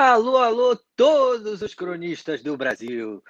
Alô, alô, todos os cronistas do Brasil.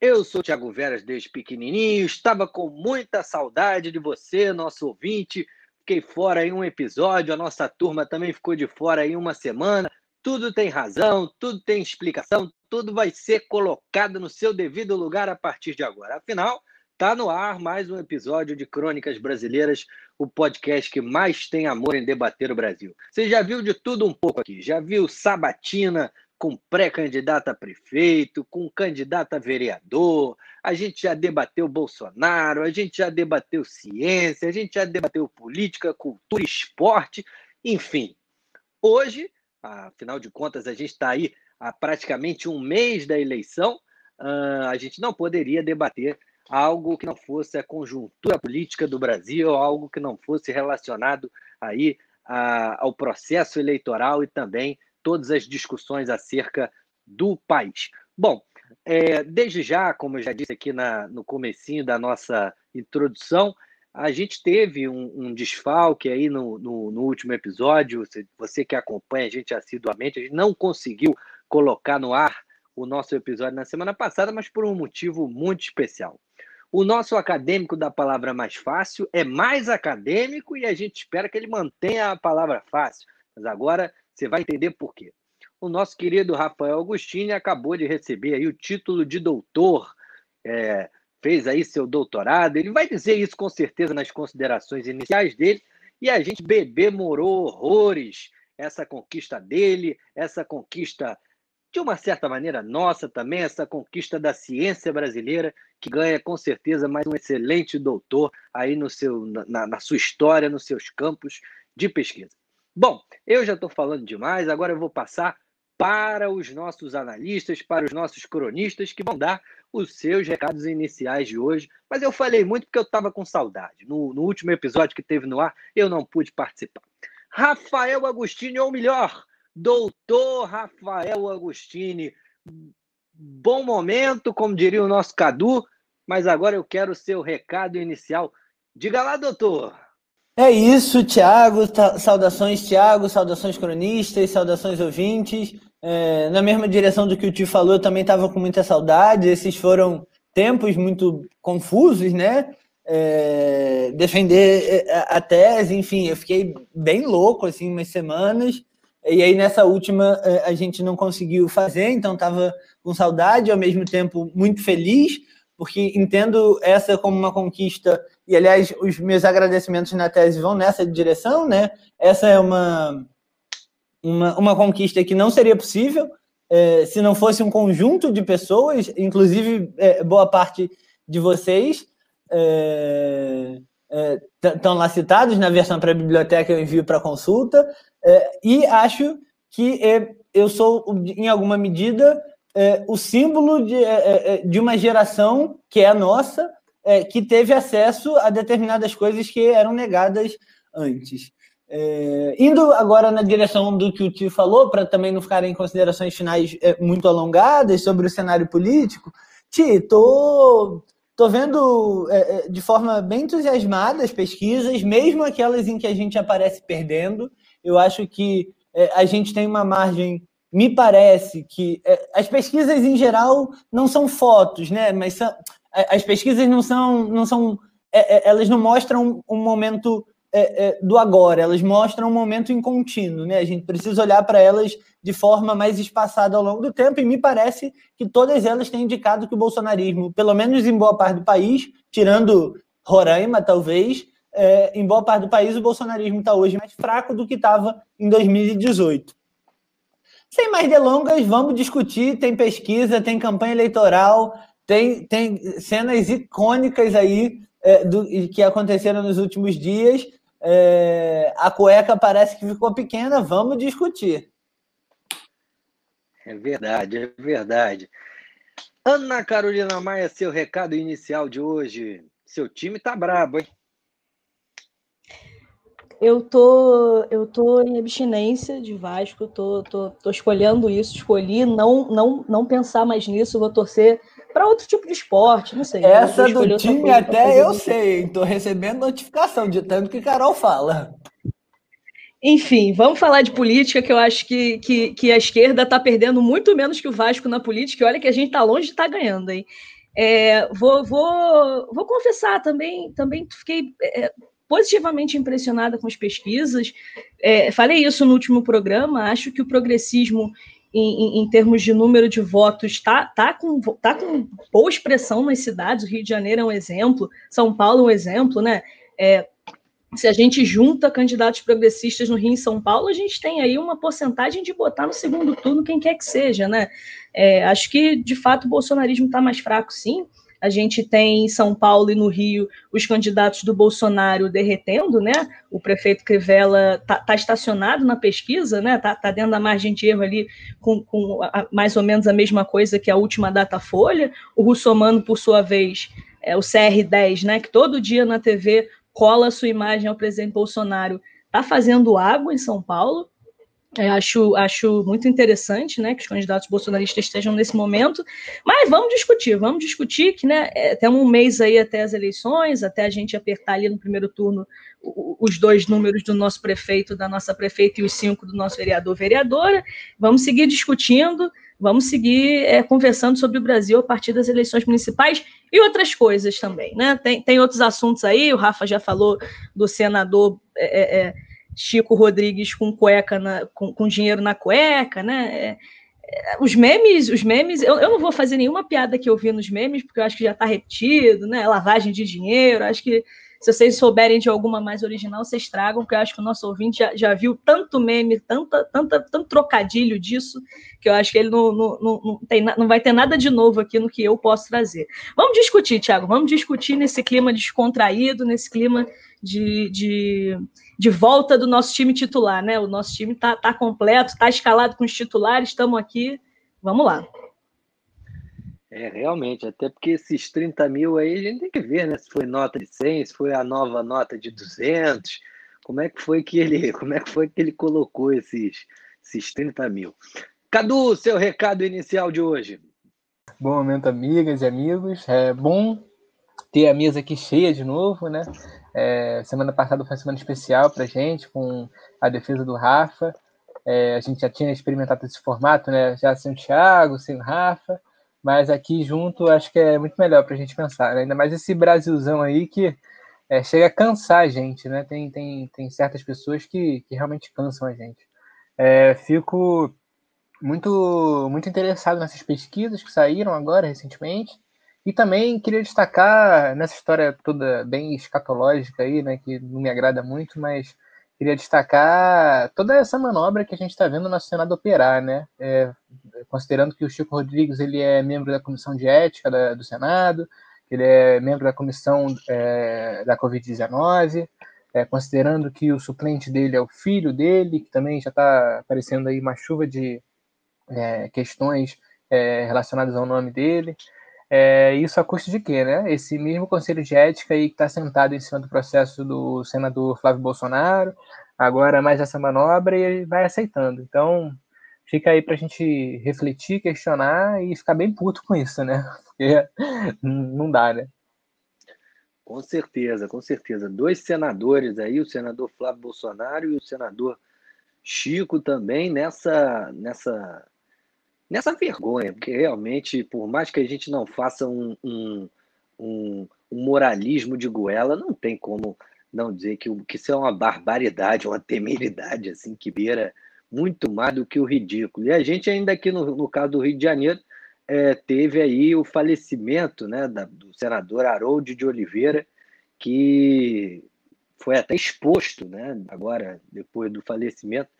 Eu sou Tiago Veras desde pequenininho, estava com muita saudade de você, nosso ouvinte. Fiquei fora em um episódio, a nossa turma também ficou de fora em uma semana. Tudo tem razão, tudo tem explicação, tudo vai ser colocado no seu devido lugar a partir de agora. Afinal, Tá no ar mais um episódio de Crônicas Brasileiras, o podcast que mais tem amor em debater o Brasil. Você já viu de tudo um pouco aqui. Já viu Sabatina com pré-candidato a prefeito, com candidato a vereador. A gente já debateu Bolsonaro, a gente já debateu ciência, a gente já debateu política, cultura, esporte, enfim. Hoje, afinal de contas, a gente está aí há praticamente um mês da eleição, uh, a gente não poderia debater algo que não fosse a conjuntura política do Brasil, algo que não fosse relacionado aí a, ao processo eleitoral e também todas as discussões acerca do país. Bom, é, desde já, como eu já disse aqui na, no comecinho da nossa introdução, a gente teve um, um desfalque aí no, no, no, último episódio. Você, você que acompanha a gente assiduamente, a gente não conseguiu colocar no ar o nosso episódio na semana passada, mas por um motivo muito especial. O nosso acadêmico da palavra mais fácil é mais acadêmico e a gente espera que ele mantenha a palavra fácil. Mas agora você vai entender por quê. O nosso querido Rafael Agostini acabou de receber aí o título de doutor, é, fez aí seu doutorado. Ele vai dizer isso com certeza nas considerações iniciais dele. E a gente bebê morou horrores essa conquista dele, essa conquista de uma certa maneira, nossa também, essa conquista da ciência brasileira, que ganha com certeza mais um excelente doutor aí no seu, na, na sua história, nos seus campos de pesquisa. Bom, eu já estou falando demais, agora eu vou passar para os nossos analistas, para os nossos cronistas, que vão dar os seus recados iniciais de hoje. Mas eu falei muito porque eu estava com saudade. No, no, último episódio que teve no ar, eu não pude participar. Rafael Agostinho, ou melhor, Doutor Rafael Agostini, bom momento, como diria o nosso Cadu, mas agora eu quero o seu recado inicial. Diga lá, doutor. É isso, Tiago. Saudações, Tiago. Saudações, cronistas. Saudações, ouvintes. É, na mesma direção do que o tio falou, eu também estava com muita saudade. Esses foram tempos muito confusos, né? É, defender é, a tese, enfim, eu fiquei bem louco, assim, umas semanas. E aí nessa última eh, a gente não conseguiu fazer, então estava com saudade, ao mesmo tempo muito feliz, porque entendo essa como uma conquista, e aliás, os meus agradecimentos na tese vão nessa direção, né? Essa é uma, uma, uma conquista que não seria possível é, se não fosse um conjunto de pessoas, inclusive é, boa parte de vocês. É, estão lá citados na versão para a biblioteca eu envio para consulta é, e acho que é, eu sou em alguma medida é, o símbolo de, é, é, de uma geração que é a nossa é, que teve acesso a determinadas coisas que eram negadas antes indo agora na direção do que o tio falou para também não ficarem em considerações finais muito alongadas sobre o cenário político Ti, tô Estou vendo é, é, de forma bem entusiasmada as pesquisas, mesmo aquelas em que a gente aparece perdendo. Eu acho que é, a gente tem uma margem. Me parece que é, as pesquisas em geral não são fotos, né? Mas são, as pesquisas não são, não são, é, é, elas não mostram um momento é, do agora, elas mostram um momento em contínuo, né? A gente precisa olhar para elas de forma mais espaçada ao longo do tempo, e me parece que todas elas têm indicado que o bolsonarismo, pelo menos em boa parte do país, tirando Roraima, talvez, é, em boa parte do país, o bolsonarismo está hoje mais fraco do que estava em 2018. Sem mais delongas, vamos discutir. Tem pesquisa, tem campanha eleitoral, tem, tem cenas icônicas aí é, do, que aconteceram nos últimos dias. É, a cueca parece que ficou pequena, vamos discutir. É verdade, é verdade. Ana Carolina Maia, seu recado inicial de hoje. Seu time tá brabo, hein? Eu tô, eu tô em abstinência de Vasco, tô, tô, tô escolhendo isso, escolhi não, não, não pensar mais nisso, vou torcer para outro tipo de esporte, não sei. Essa do time até eu isso. sei, tô recebendo notificação de tanto que Carol fala. Enfim, vamos falar de política, que eu acho que, que, que a esquerda está perdendo muito menos que o Vasco na política, e olha que a gente está longe de estar tá ganhando, hein? É, vou, vou, vou confessar também, também fiquei é, positivamente impressionada com as pesquisas. É, falei isso no último programa, acho que o progressismo, em, em, em termos de número de votos, está tá com, tá com boa expressão nas cidades. O Rio de Janeiro é um exemplo, São Paulo é um exemplo, né? É, se a gente junta candidatos progressistas no Rio e São Paulo, a gente tem aí uma porcentagem de botar no segundo turno quem quer que seja, né? É, acho que, de fato, o bolsonarismo está mais fraco, sim. A gente tem em São Paulo e no Rio os candidatos do Bolsonaro derretendo, né? O prefeito Crivella está tá estacionado na pesquisa, né? Está tá dentro da margem de erro ali com, com a, mais ou menos a mesma coisa que a última data folha. O Russomano, por sua vez, é o CR10, né? Que todo dia na TV cola sua imagem ao presidente Bolsonaro, está fazendo água em São Paulo. É, acho, acho muito interessante né, que os candidatos bolsonaristas estejam nesse momento, mas vamos discutir, vamos discutir que né, é, temos um mês aí até as eleições, até a gente apertar ali no primeiro turno os dois números do nosso prefeito, da nossa prefeita e os cinco do nosso vereador, vereadora. Vamos seguir discutindo, vamos seguir é, conversando sobre o Brasil a partir das eleições municipais e outras coisas também, né? Tem, tem outros assuntos aí, o Rafa já falou do senador é, é, é Chico Rodrigues com cueca, na, com, com dinheiro na cueca, né? É, é, os memes, os memes, eu, eu não vou fazer nenhuma piada que eu vi nos memes, porque eu acho que já está repetido, né? Lavagem de dinheiro, acho que se vocês souberem de alguma mais original, vocês tragam, porque eu acho que o nosso ouvinte já, já viu tanto meme, tanta, tanta, tanto trocadilho disso, que eu acho que ele não, não, não, não, tem, não vai ter nada de novo aqui no que eu posso trazer. Vamos discutir, Tiago, vamos discutir nesse clima descontraído, nesse clima de, de, de volta do nosso time titular, né? O nosso time está tá completo, está escalado com os titulares, estamos aqui. Vamos lá. É, realmente, até porque esses 30 mil aí a gente tem que ver, né? Se foi nota de 100, se foi a nova nota de 200, como é que foi que ele, como é que foi que ele colocou esses, esses 30 mil. Cadu, seu recado inicial de hoje. Bom momento, amigas e amigos. É bom ter a mesa aqui cheia de novo, né? É, semana passada foi uma semana especial para gente, com a defesa do Rafa. É, a gente já tinha experimentado esse formato, né? Já sem o Thiago, sem o Rafa. Mas aqui junto acho que é muito melhor para a gente pensar, né? ainda mais esse Brasilzão aí que é, chega a cansar a gente, né? Tem, tem, tem certas pessoas que, que realmente cansam a gente. É, fico muito, muito interessado nessas pesquisas que saíram agora recentemente. E também queria destacar nessa história toda bem escatológica aí, né, que não me agrada muito, mas queria destacar toda essa manobra que a gente está vendo no Senado operar, né? É, considerando que o Chico Rodrigues ele é membro da comissão de ética da, do Senado, ele é membro da comissão é, da Covid-19, é, considerando que o suplente dele é o filho dele, que também já está aparecendo aí uma chuva de é, questões é, relacionadas ao nome dele. É, isso a custo de quê, né? Esse mesmo conselho de ética aí que está sentado em cima do processo do senador Flávio Bolsonaro, agora mais essa manobra e vai aceitando. Então, fica aí para a gente refletir, questionar e ficar bem puto com isso, né? Porque não dá, né? Com certeza, com certeza. Dois senadores aí, o senador Flávio Bolsonaro e o senador Chico também nessa nessa nessa vergonha, porque realmente, por mais que a gente não faça um, um, um, um moralismo de goela, não tem como não dizer que, que isso é uma barbaridade, uma temeridade assim que beira muito mais do que o ridículo. E a gente ainda aqui no, no caso do Rio de Janeiro é, teve aí o falecimento né, da, do senador Harold de Oliveira, que foi até exposto, né, agora depois do falecimento,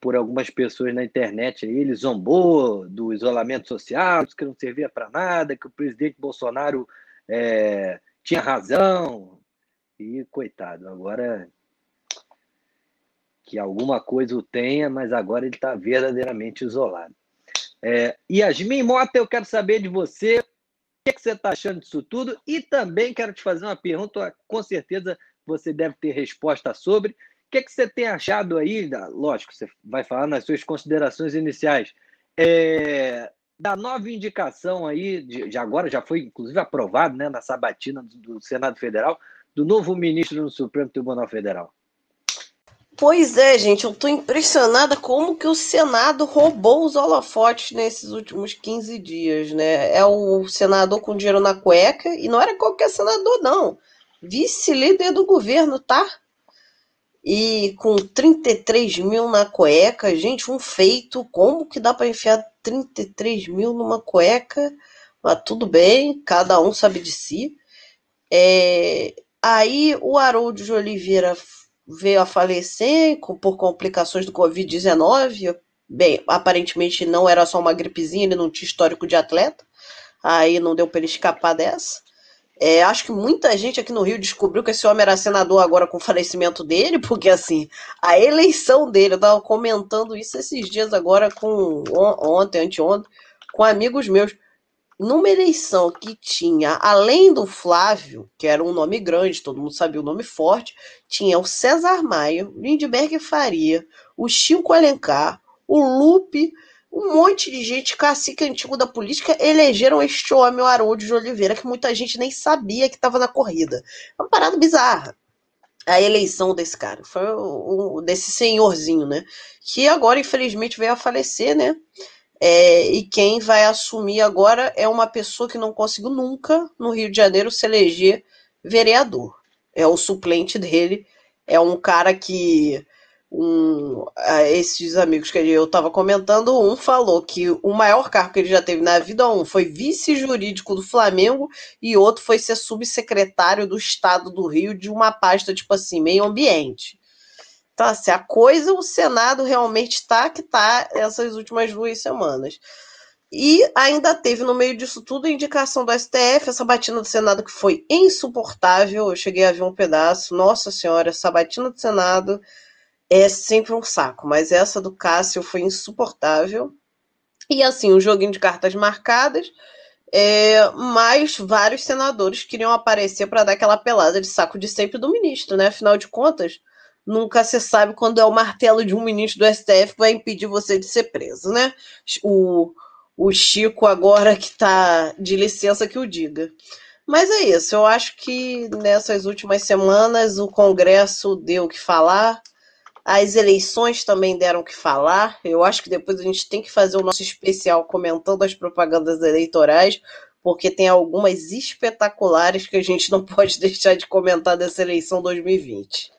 por algumas pessoas na internet ele zombou do isolamento social, que não servia para nada, que o presidente Bolsonaro é, tinha razão. E coitado, agora que alguma coisa o tenha, mas agora ele está verdadeiramente isolado. É, Yasmin Mota, eu quero saber de você o que, é que você está achando disso tudo e também quero te fazer uma pergunta, com certeza você deve ter resposta sobre. O que, que você tem achado aí? Lógico, você vai falar nas suas considerações iniciais. É, da nova indicação aí, de, de, agora já foi inclusive aprovado né, na sabatina do, do Senado Federal, do novo ministro no Supremo Tribunal Federal. Pois é, gente, eu tô impressionada como que o Senado roubou os holofotes nesses últimos 15 dias, né? É o senador com dinheiro na cueca, e não era qualquer senador, não. Vice-líder do governo, tá? E com 33 mil na cueca, gente, um feito. Como que dá para enfiar 33 mil numa cueca? Mas tudo bem, cada um sabe de si. É... Aí o Haroldo de Oliveira veio a falecer por complicações do Covid-19. Bem, aparentemente não era só uma gripezinha, ele não tinha histórico de atleta. Aí não deu para ele escapar dessa. É, acho que muita gente aqui no Rio descobriu que esse homem era senador agora com o falecimento dele, porque assim, a eleição dele, eu tava comentando isso esses dias agora com ontem, anteontem, com amigos meus. Numa eleição que tinha, além do Flávio, que era um nome grande, todo mundo sabia o nome forte, tinha o César Maia, Lindbergh Faria, o Chico Alencar, o Lupe, um monte de gente, cacique antigo da política, elegeram este homem, o Haroldo de Oliveira, que muita gente nem sabia que estava na corrida. É uma parada bizarra. A eleição desse cara, foi o, o, desse senhorzinho, né? Que agora, infelizmente, veio a falecer, né? É, e quem vai assumir agora é uma pessoa que não conseguiu nunca no Rio de Janeiro se eleger vereador. É o suplente dele, é um cara que um, esses amigos que eu estava comentando, um falou que o maior cargo que ele já teve na vida um foi vice jurídico do Flamengo e outro foi ser subsecretário do Estado do Rio de uma pasta tipo assim meio ambiente. Então, assim, a coisa, o Senado realmente está que está essas últimas duas semanas. E ainda teve no meio disso tudo a indicação do STF, essa batina do Senado que foi insuportável. Eu cheguei a ver um pedaço. Nossa Senhora, essa batina do Senado é sempre um saco, mas essa do Cássio foi insuportável. E assim, um joguinho de cartas marcadas. É, mas vários senadores queriam aparecer para dar aquela pelada de saco de sempre do ministro, né? Afinal de contas, nunca se sabe quando é o martelo de um ministro do STF que vai impedir você de ser preso, né? O, o Chico, agora que está de licença, que o diga. Mas é isso, eu acho que nessas últimas semanas o Congresso deu o que falar, as eleições também deram o que falar. Eu acho que depois a gente tem que fazer o nosso especial comentando as propagandas eleitorais, porque tem algumas espetaculares que a gente não pode deixar de comentar dessa eleição 2020.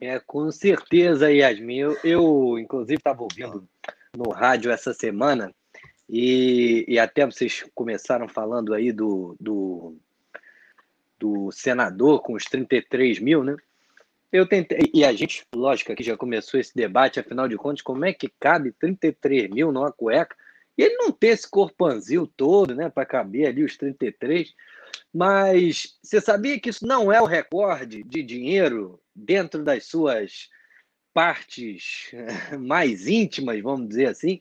É, com certeza, Yasmin. Eu, eu inclusive, estava ouvindo no rádio essa semana e, e até vocês começaram falando aí do, do, do senador com os 33 mil, né? Eu tentei, e a gente, lógico, que já começou esse debate, afinal de contas, como é que cabe 33 mil numa cueca? E ele não tem esse corpanzil todo, né, para caber ali os 33. Mas você sabia que isso não é o recorde de dinheiro dentro das suas partes mais íntimas, vamos dizer assim?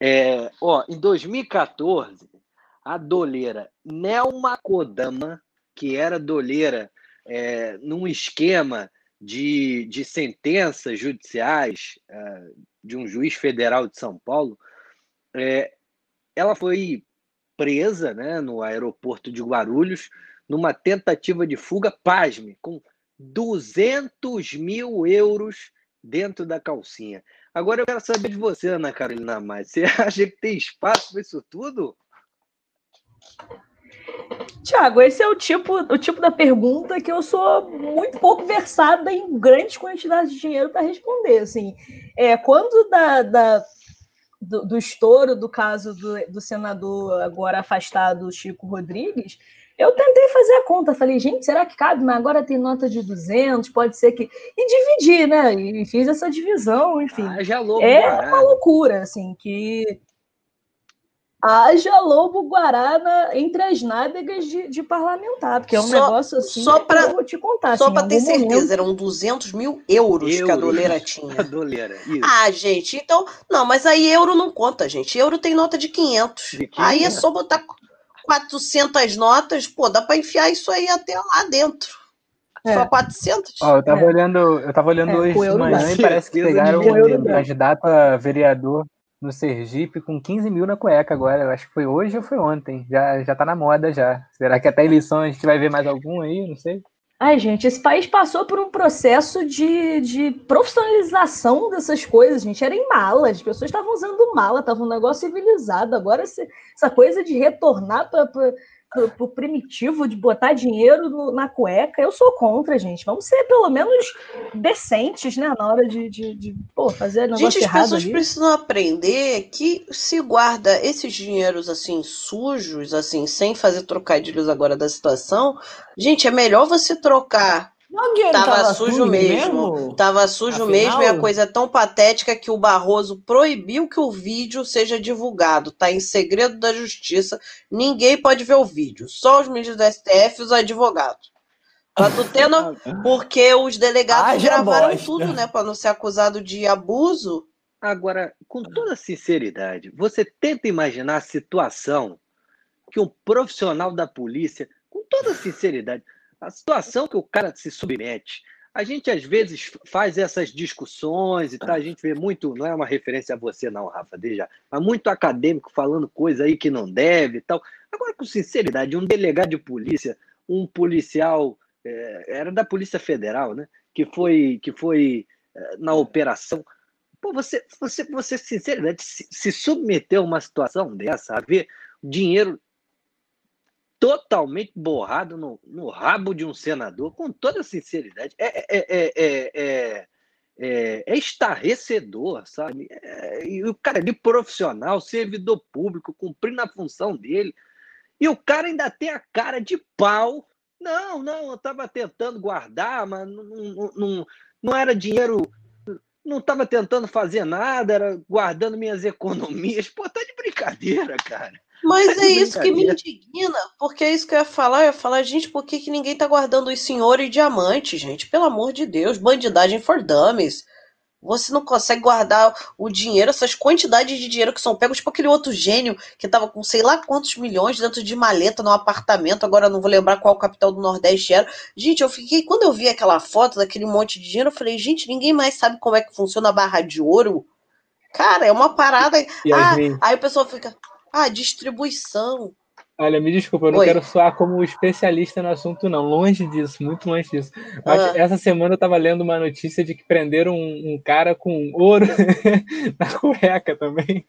É, ó, em 2014, a doleira Nelma Kodama, que era doleira é, num esquema de, de sentenças judiciais é, de um juiz federal de São Paulo, é, ela foi presa né, no aeroporto de Guarulhos numa tentativa de fuga, pasme, com 200 mil euros dentro da calcinha. Agora eu quero saber de você, Ana Carolina Mais. Você acha que tem espaço para isso tudo? Tiago, esse é o tipo, o tipo da pergunta que eu sou muito pouco versada em grandes quantidades de dinheiro para responder. Assim, é, quando da, da do, do, estouro do caso do, do senador agora afastado Chico Rodrigues, eu tentei fazer a conta, falei, gente, será que cabe? Mas agora tem nota de 200, pode ser que. E dividir, né? E fiz essa divisão, enfim. Ah, já louco, é uma loucura, assim, que. Haja lobo guará na, entre as nádegas de, de, parlamentar, porque é um só, negócio assim só pra, eu vou te contar. Só assim, para ter certeza, momento... eram 200 mil euros, euros, que a doleira tinha. A doleira, isso. Ah, gente, então. Não, mas aí euro não conta, gente. Euro tem nota de 500. De 500. Aí é só botar 400 notas, pô, dá para enfiar isso aí até lá dentro. É. Só 400? Ó, eu tava é. olhando, eu tava olhando é, hoje de manhã e parece que pegaram um candidato a vereador no Sergipe com 15 mil na cueca agora. Eu acho que foi hoje ou foi ontem. Já, já tá na moda já. Será que até eleição a gente vai ver mais algum aí? Não sei. Ai, gente, esse país passou por um processo de, de profissionalização dessas coisas, gente. Era em mala, as pessoas estavam usando mala, estava um negócio civilizado. Agora, essa coisa de retornar para pro, pro primitivo de botar dinheiro no, na cueca, eu sou contra, gente. Vamos ser pelo menos decentes, né? Na hora de, de, de pô, fazer negócio gente. As pessoas ali. precisam aprender que se guarda esses dinheiros assim, sujos, assim, sem fazer trocadilhos agora da situação, gente, é melhor você trocar tava, tava sujo mesmo. mesmo. Tava sujo Afinal... mesmo e a coisa é tão patética que o Barroso proibiu que o vídeo seja divulgado. Tá em segredo da justiça. Ninguém pode ver o vídeo. Só os ministros do STF e os advogados. Pra tu ter no... Porque os delegados ah, gravaram bosta. tudo, né? Pra não ser acusado de abuso. Agora, com toda sinceridade, você tenta imaginar a situação que um profissional da polícia, com toda sinceridade, a situação que o cara se submete. A gente às vezes faz essas discussões e tá, a gente vê muito, não é uma referência a você não, Rafa, deixa, mas muito acadêmico falando coisa aí que não deve e tal. Agora, com sinceridade, um delegado de polícia, um policial, é, era da Polícia Federal, né? Que foi, que foi é, na operação. Pô, você, você, você sinceridade, se, se submeteu a uma situação dessa, a ver dinheiro totalmente borrado no, no, rabo de um senador, com toda sinceridade. É, é, é, é, é estarrecedor, sabe? e o cara de profissional, servidor público, cumprindo a função dele, e o cara ainda tem a cara de pau. Não, não, eu estava tentando guardar, mas não, não, não, não era dinheiro não estava tentando fazer nada, era guardando minhas economias. Pô, tá de brincadeira, cara. Mas é isso que me indigna, porque é isso que eu ia falar. Eu ia falar, gente, por que, que ninguém tá guardando os senhores diamante, gente? Pelo amor de Deus, bandidagem for dummies. Você não consegue guardar o dinheiro, essas quantidades de dinheiro que são pegos, tipo aquele outro gênio que tava com sei lá quantos milhões dentro de maleta no apartamento, agora não vou lembrar qual capital do Nordeste era. Gente, eu fiquei, quando eu vi aquela foto daquele monte de dinheiro, eu falei, gente, ninguém mais sabe como é que funciona a barra de ouro. Cara, é uma parada. Ah, aí o pessoal fica, ah, distribuição. Olha, me desculpa, eu não Oi. quero soar como especialista no assunto, não. Longe disso, muito longe disso. Mas ah. essa semana eu estava lendo uma notícia de que prenderam um, um cara com ouro na cueca também.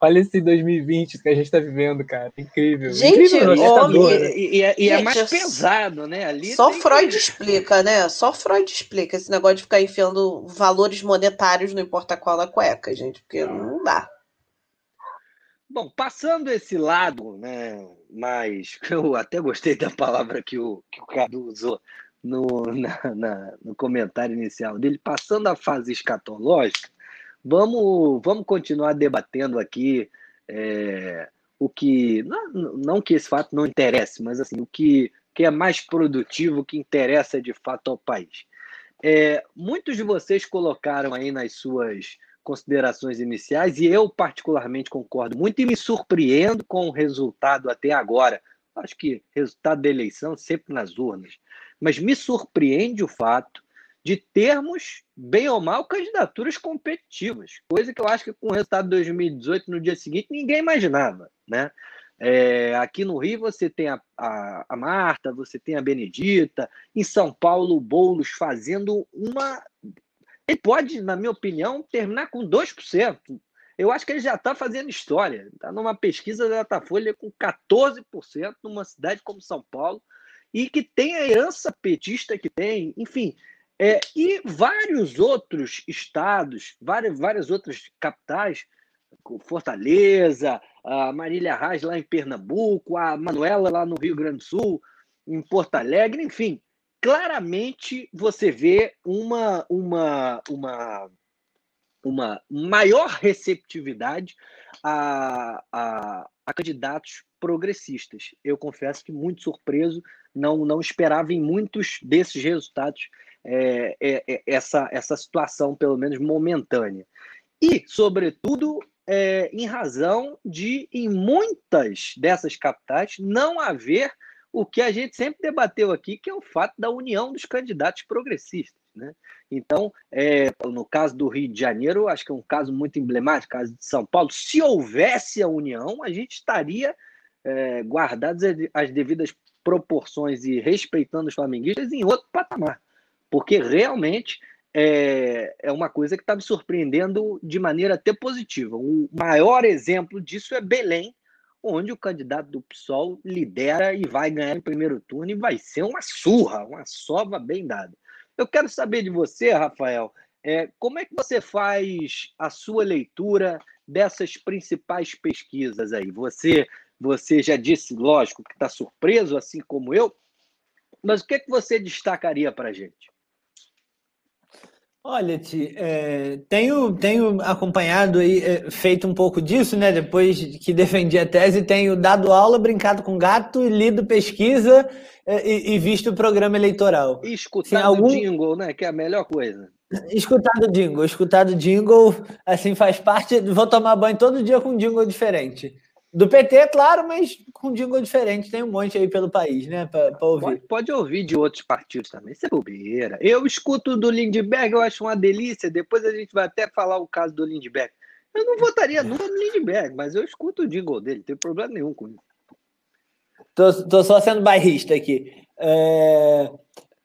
Olha esse 2020 que a gente está vivendo, cara. Incrível. Gente, Incrível, homem, e, e, é, e é gente, é mais pesado, né? Ali só Freud que... explica, né? Só Freud explica esse negócio de ficar enfiando valores monetários, não importa qual na cueca, gente, porque não dá. Bom, passando esse lado, né, mas eu até gostei da palavra que o, que o Cadu usou no, na, na, no comentário inicial dele, passando a fase escatológica, vamos, vamos continuar debatendo aqui é, o que, não, não que esse fato não interesse, mas assim, o que, que é mais produtivo, o que interessa de fato ao país. É, muitos de vocês colocaram aí nas suas considerações iniciais e eu particularmente concordo muito e me surpreendo com o resultado até agora. Acho que resultado da eleição sempre nas urnas, mas me surpreende o fato de termos, bem ou mal, candidaturas competitivas, coisa que eu acho que com o resultado de 2018, no dia seguinte, ninguém imaginava. Né? É, aqui no Rio você tem a, a, a, Marta, você tem a Benedita, em São Paulo o Boulos fazendo uma ele pode, na minha opinião, terminar com 2%. Eu acho que ele já está fazendo história. Está numa pesquisa da Datafolha com 14% numa cidade como São Paulo e que tem a herança petista que tem, enfim. É, e vários outros estados, várias, várias outras capitais, Fortaleza, a Marília Reis lá em Pernambuco, a Manuela lá no Rio Grande do Sul, em Porto Alegre, enfim, claramente você vê uma, uma, uma, uma maior receptividade a, a, a, candidatos progressistas. Eu confesso que muito surpreso, não, não esperava em muitos desses resultados é, é, é, essa, essa situação, pelo menos momentânea. E, sobretudo, é, em razão de, em muitas dessas capitais, não haver o que a gente sempre debateu aqui, que é o fato da união dos candidatos progressistas. Né? Então, é, no caso do Rio de Janeiro, acho que é um caso muito emblemático, caso de São Paulo. Se houvesse a união, a gente estaria é, guardados as devidas proporções e respeitando os flamenguistas em outro patamar. Porque realmente é, é uma coisa que está me surpreendendo de maneira até positiva. O maior exemplo disso é Belém, onde o candidato do PSOL lidera e vai ganhar em primeiro turno e vai ser uma surra, uma sova bem dada. Eu quero saber de você, Rafael, é, como é que você faz a sua leitura dessas principais pesquisas aí? Você, você já disse, lógico, que está surpreso, assim como eu, mas o que, é que você destacaria para a gente? Olha, Ti, é, tenho, tenho acompanhado e é, feito um pouco disso, né? Depois que defendi a tese, tenho dado aula, brincado com gato, lido pesquisa é, e, e, visto o programa eleitoral. E escutado algum... jingle, né? Que é a melhor coisa. Escutado jingle, escutado jingle, assim, faz parte. Vou tomar banho todo dia com um jingle diferente. Do PT, é claro, mas com jingle diferente. Tem um monte aí pelo país, né? Para ouvir. Pode, pode, ouvir de outros partidos também. Isso é bobeira. Eu escuto do Lindbergh, eu acho uma delícia. Depois a gente vai até falar o caso do Lindbergh. Eu não votaria nunca no Lindbergh, mas eu escuto o jingle dele, não tem problema nenhum com isso. Tô, tô só sendo bairrista aqui. É...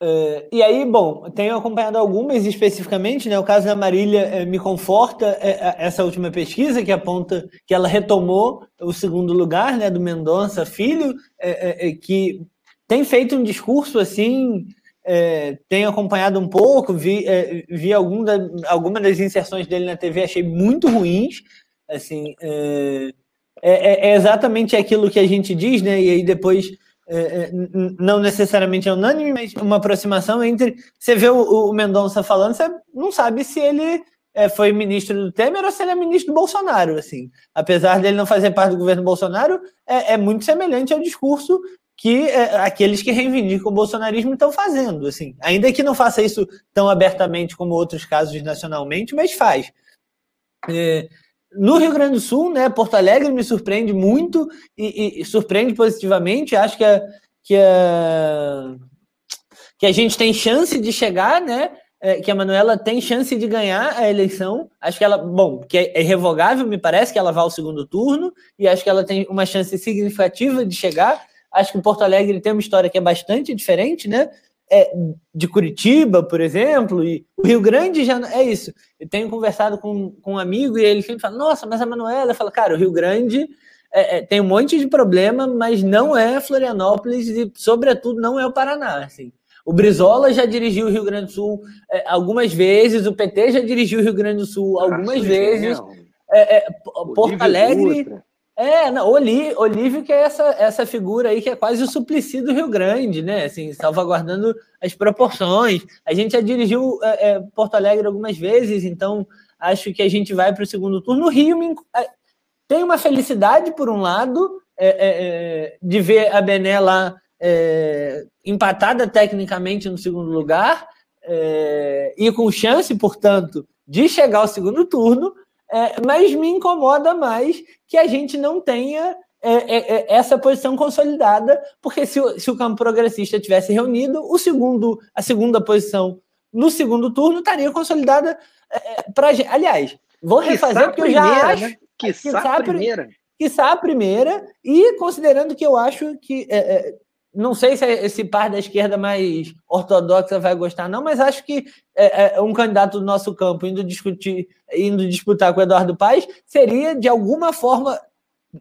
Uh, e aí, bom, tenho acompanhado algumas especificamente, né? O caso da Marília uh, me conforta uh, essa última pesquisa que aponta que ela retomou o segundo lugar, né? Do Mendonça Filho, que tem feito um discurso assim, tenho acompanhado um pouco, vi, vi algum da, alguma das inserções dele na TV, achei muito ruins, assim, é, é, exatamente aquilo que a gente diz, né? E aí depois é, é não necessariamente é unânime, mas uma aproximação entre. Você vê o, o Mendonça falando, você não sabe se ele é, foi ministro do Temer ou se ele é ministro do Bolsonaro. Assim. Apesar dele não fazer parte do governo Bolsonaro, é, é muito semelhante ao discurso que é, aqueles que reivindicam o bolsonarismo estão fazendo. Assim. Ainda que não faça isso tão abertamente como outros casos nacionalmente, mas faz. É, no Rio Grande do Sul, né, Porto Alegre me surpreende muito e, e, surpreende positivamente. Acho que a, que, a, que a gente tem chance de chegar, né? É, que a Manuela tem chance de ganhar a eleição. Acho que ela, bom, que é irrevogável, me parece que ela vai ao segundo turno, e acho que ela tem uma chance significativa de chegar. Acho que Porto Alegre tem uma história que é bastante diferente, né? É, de Curitiba, por exemplo, e o Rio Grande já é isso. Eu tenho conversado com, com um amigo e ele sempre fala: Nossa, mas a Manuela fala, cara, o Rio Grande é, é, tem um monte de problema, mas não é Florianópolis e, sobretudo, não é o Paraná. Assim. O Brizola já dirigiu o Rio Grande do Sul é, algumas vezes, o PT já dirigiu o Rio Grande do Sul algumas vezes. É, é, Porto Alegre. É, não, Olívio que é essa, essa figura aí que é quase o suplici do Rio Grande, né? Assim, salvaguardando as proporções. A gente já dirigiu é, é, Porto Alegre algumas vezes, então acho que a gente vai para o segundo turno. No Rio me, é, tem uma felicidade, por um lado, é, é, de ver a Bené lá empatada tecnicamente no segundo lugar, e com chance, portanto, de chegar ao segundo turno, é, mas me incomoda mais que a gente não tenha é, é, é, essa posição consolidada, porque se o, se o campo progressista tivesse reunido, o segundo, a segunda posição no segundo turno estaria consolidada é, para Aliás, vou refazer porque eu já acho. Né? Que a primeira. Quiçá a primeira, e considerando que eu acho que é, não sei se esse par da esquerda mais ortodoxa vai gostar, não, mas acho que é, é, um candidato do nosso campo indo discutir, indo disputar com o Eduardo Paes seria, de alguma forma,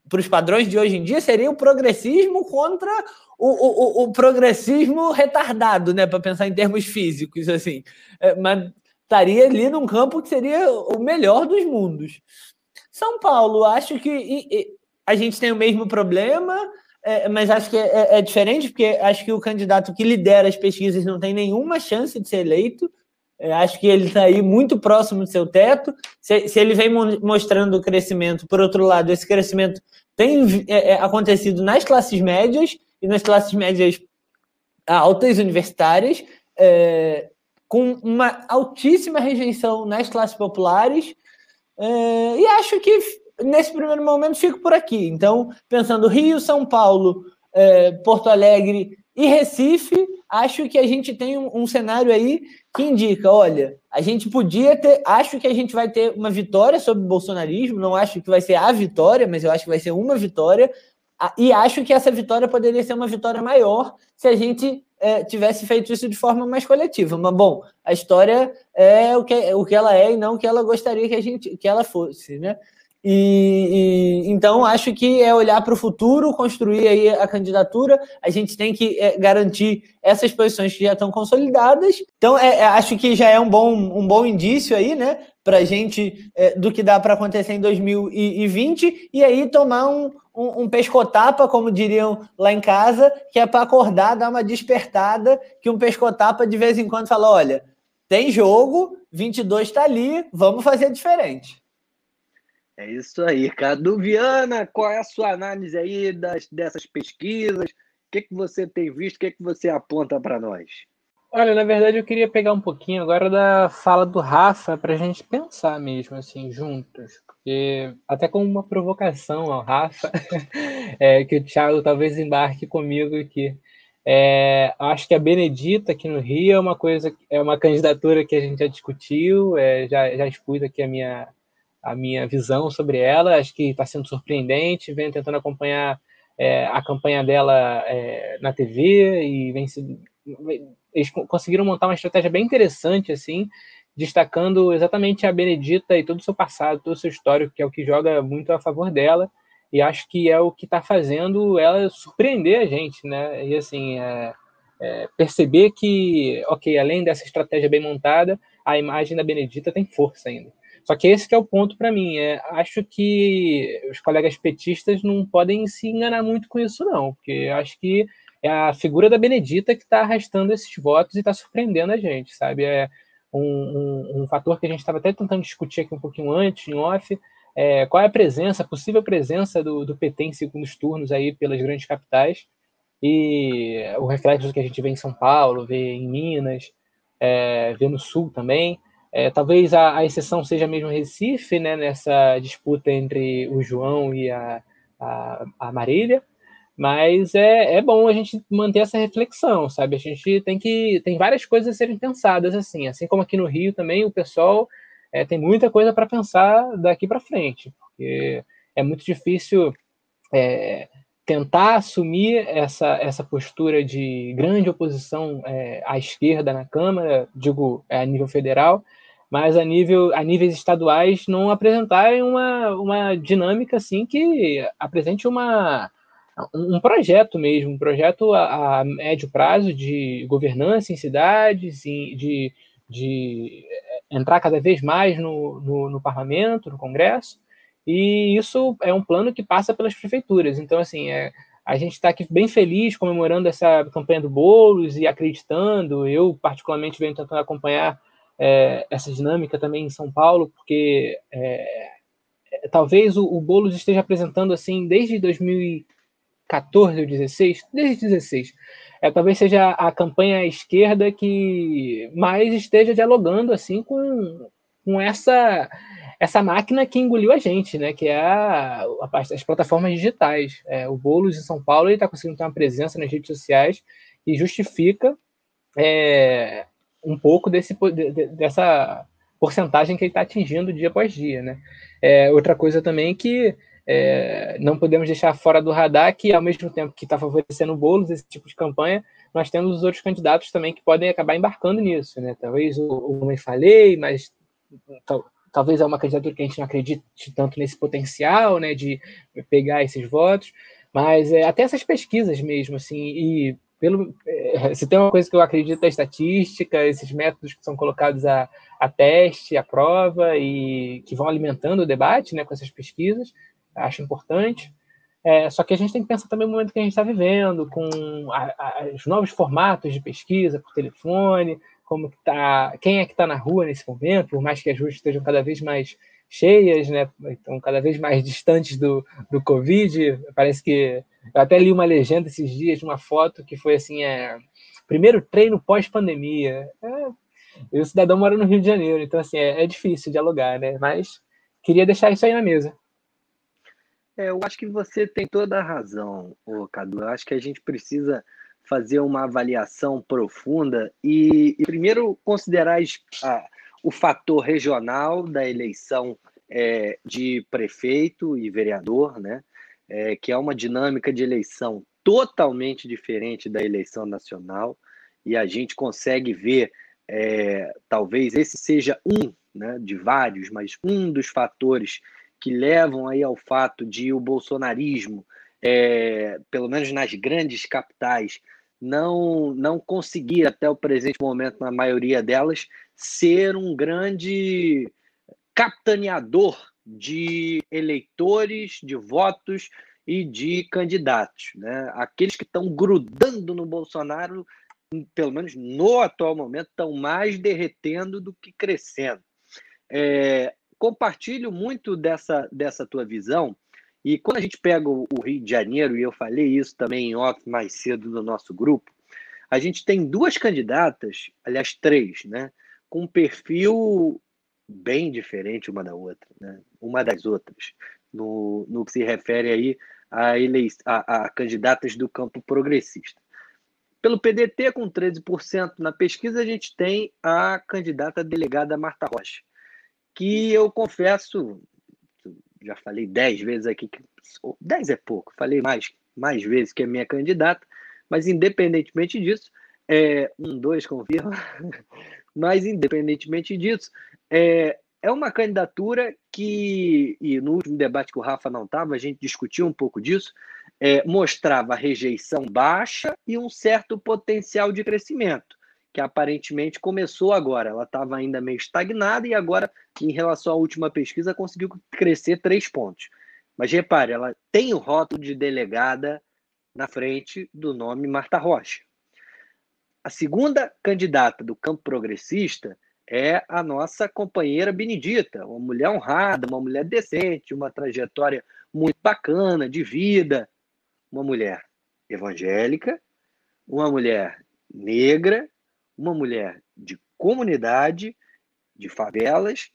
para os padrões de hoje em dia, seria o progressismo contra o, o, o progressismo retardado, né? Para pensar em termos físicos, assim. É, mas estaria ali num campo que seria o melhor dos mundos. São Paulo, acho que a gente tem o mesmo problema é, mas acho que é, é, é, diferente, porque acho que o candidato que lidera as pesquisas não tem nenhuma chance de ser eleito. É, acho que ele está aí muito próximo do seu teto. Se, se ele vem mostrando crescimento, por outro lado, esse crescimento tem é, é, acontecido nas classes médias e nas classes médias altas universitárias, com uma altíssima rejeição nas classes populares. e acho que nesse primeiro momento, fico por aqui. Então, pensando Rio, São Paulo, é, Porto Alegre e Recife, acho que a gente tem um, um, cenário aí que indica: olha, a gente podia ter. Acho que a gente vai ter uma vitória sobre o bolsonarismo. Não acho que vai ser a vitória, mas eu acho que vai ser uma vitória. e acho que essa vitória poderia ser uma vitória maior se a gente é, tivesse feito isso de forma mais coletiva. Mas, bom, a história é o que, o que ela é e não o que ela gostaria que, a gente, que ela fosse, né? E, e, então acho que é olhar para o futuro, construir aí a candidatura. A gente tem que é, garantir essas posições que já estão consolidadas. Então é, é, acho que já é um bom, um bom indício aí, né, para a gente é, do que dá para acontecer em 2020 e aí tomar um, um, um pescotapa, como diriam lá em casa, que é para acordar, dar uma despertada, que um pescotapa de vez em quando fala, olha, tem jogo, 22 está ali, vamos fazer diferente. É isso aí, Cadu Viana, qual é a sua análise aí das, dessas pesquisas? O que, que você tem visto? O que, que você aponta para nós? Olha, na verdade eu queria pegar um pouquinho agora da fala do Rafa para a gente pensar mesmo assim juntos, porque até como uma provocação ao Rafa, é, que o Thiago talvez embarque comigo aqui. É, acho que a Benedita aqui no Rio é uma coisa, é uma candidatura que a gente já discutiu, é, já, já expus aqui a minha a minha visão sobre ela. Acho que está sendo surpreendente. Venho tentando acompanhar é, a campanha dela é, na TV e vem se, eles conseguiram montar uma estratégia bem interessante, assim, destacando exatamente a Benedita e todo o seu passado, todo o seu histórico, que é o que joga muito a favor dela. E acho que é o que está fazendo ela surpreender a gente, né? E assim, é, é, perceber que, ok, além dessa estratégia bem montada, a imagem da Benedita tem força ainda. Só que esse que é o ponto para mim. É, acho que os colegas petistas não podem se enganar muito com isso, não, porque acho que é a figura da Benedita que está arrastando esses votos e está surpreendendo a gente, sabe? É um, um, um fator que a gente estava até tentando discutir aqui um pouquinho antes, em off, é, qual é a presença, a possível presença do, do PT em segundos turnos aí pelas grandes capitais e o reflexo que a gente vê em São Paulo, vê em Minas, é, vê no Sul também. É, talvez a, a, exceção seja mesmo Recife, né, nessa disputa entre o João e a, a, a Marília, mas é, é bom a gente manter essa reflexão, sabe? A gente tem que. Tem várias coisas a serem pensadas, assim. Assim como aqui no Rio também, o pessoal é, tem muita coisa para pensar daqui para frente, porque é muito difícil é, tentar assumir essa, essa postura de grande oposição é, à esquerda na Câmara, digo, é, a nível federal, mas a nível a níveis estaduais não apresentarem uma, uma dinâmica assim que apresente uma um projeto mesmo, um projeto a, a médio prazo de governança em cidades, de, de entrar cada vez mais no, no, no, parlamento, no Congresso, e isso é um plano que passa pelas prefeituras. Então, assim, é, a gente está aqui bem feliz comemorando essa campanha do Boulos e acreditando. Eu, particularmente, venho tentando acompanhar é, essa dinâmica também em São Paulo, porque é, é talvez o, o Boulos esteja apresentando assim desde 2014 ou 16, desde 16, é, talvez seja a campanha à esquerda que mais esteja dialogando assim com, com essa essa máquina que engoliu a gente, né? Que é a, a as plataformas digitais. É, o Boulos em São Paulo está conseguindo ter uma presença nas redes sociais e justifica é, um pouco desse, dessa porcentagem que ele está atingindo dia após dia. Né? É, outra coisa também que é, não podemos deixar fora do radar que, ao mesmo tempo que está favorecendo bolos, esse tipo de campanha, nós temos os outros candidatos também que podem acabar embarcando nisso. Né? Talvez o, o Homem Falei, mas tal, talvez é uma candidatura que a gente não acredite tanto nesse potencial né, de pegar esses votos, mas é, até essas pesquisas mesmo, assim, e pelo, é, se tem uma coisa que eu acredito é estatística, esses métodos que são colocados a, a teste, a prova e que vão alimentando o debate né, com essas pesquisas, acho importante. É, só que a gente tem que pensar também no momento que a gente está vivendo, com a, a, os novos formatos de pesquisa por telefone, como que tá, quem é que está na rua nesse momento, por mais que as ruas estejam cada vez mais cheias, né, estão cada vez mais distantes do, do Covid. Parece que eu até li uma legenda esses dias de uma foto que foi assim: é, primeiro treino pós-pandemia. É, e o cidadão mora no Rio de Janeiro, então assim, é, é difícil dialogar, né? Mas queria deixar isso aí na mesa. É, eu acho que você tem toda a razão, ô Cadu. Eu acho que a gente precisa fazer uma avaliação profunda e, e primeiro considerar a, o fator regional da eleição é, de prefeito e vereador, né? é, que é uma dinâmica de eleição totalmente diferente da eleição nacional, e a gente consegue ver, é, talvez esse seja um né, de vários, mas um dos fatores que levam aí ao fato de o bolsonarismo, é, pelo menos nas grandes capitais, não, não conseguir até o presente momento, na maioria delas, ser um grande capitaneador de eleitores, de votos e de candidatos. Né? Aqueles que estão grudando no Bolsonaro, pelo menos no atual momento, estão mais derretendo do que crescendo. É, compartilho muito dessa, dessa tua visão. E quando a gente pega o Rio de Janeiro, e eu falei isso também em off mais cedo no nosso grupo, a gente tem duas candidatas, aliás, três, né? Com um perfil bem diferente uma da outra, né? uma das outras, no, no que se refere aí a, elei a, a candidatas do campo progressista. Pelo PDT, com 13% na pesquisa, a gente tem a candidata delegada Marta Rocha, que eu confesso, já falei dez vezes aqui, que dez é pouco, falei mais, mais vezes que é minha candidata, mas independentemente disso, é, um, dois, confirma, mas independentemente disso, é, é uma candidatura que, e no último debate que o Rafa não estava, a gente discutiu um pouco disso, é, mostrava rejeição baixa e um certo potencial de crescimento, que aparentemente começou agora. Ela estava ainda meio estagnada e agora, em relação à última pesquisa, conseguiu crescer três pontos. Mas repare, ela tem o rótulo de delegada na frente do nome Marta Rocha. A segunda candidata do campo progressista é a nossa companheira Benedita, uma mulher honrada, uma mulher decente, uma trajetória muito bacana de vida, uma mulher evangélica, uma mulher negra, uma mulher de comunidade, de favelas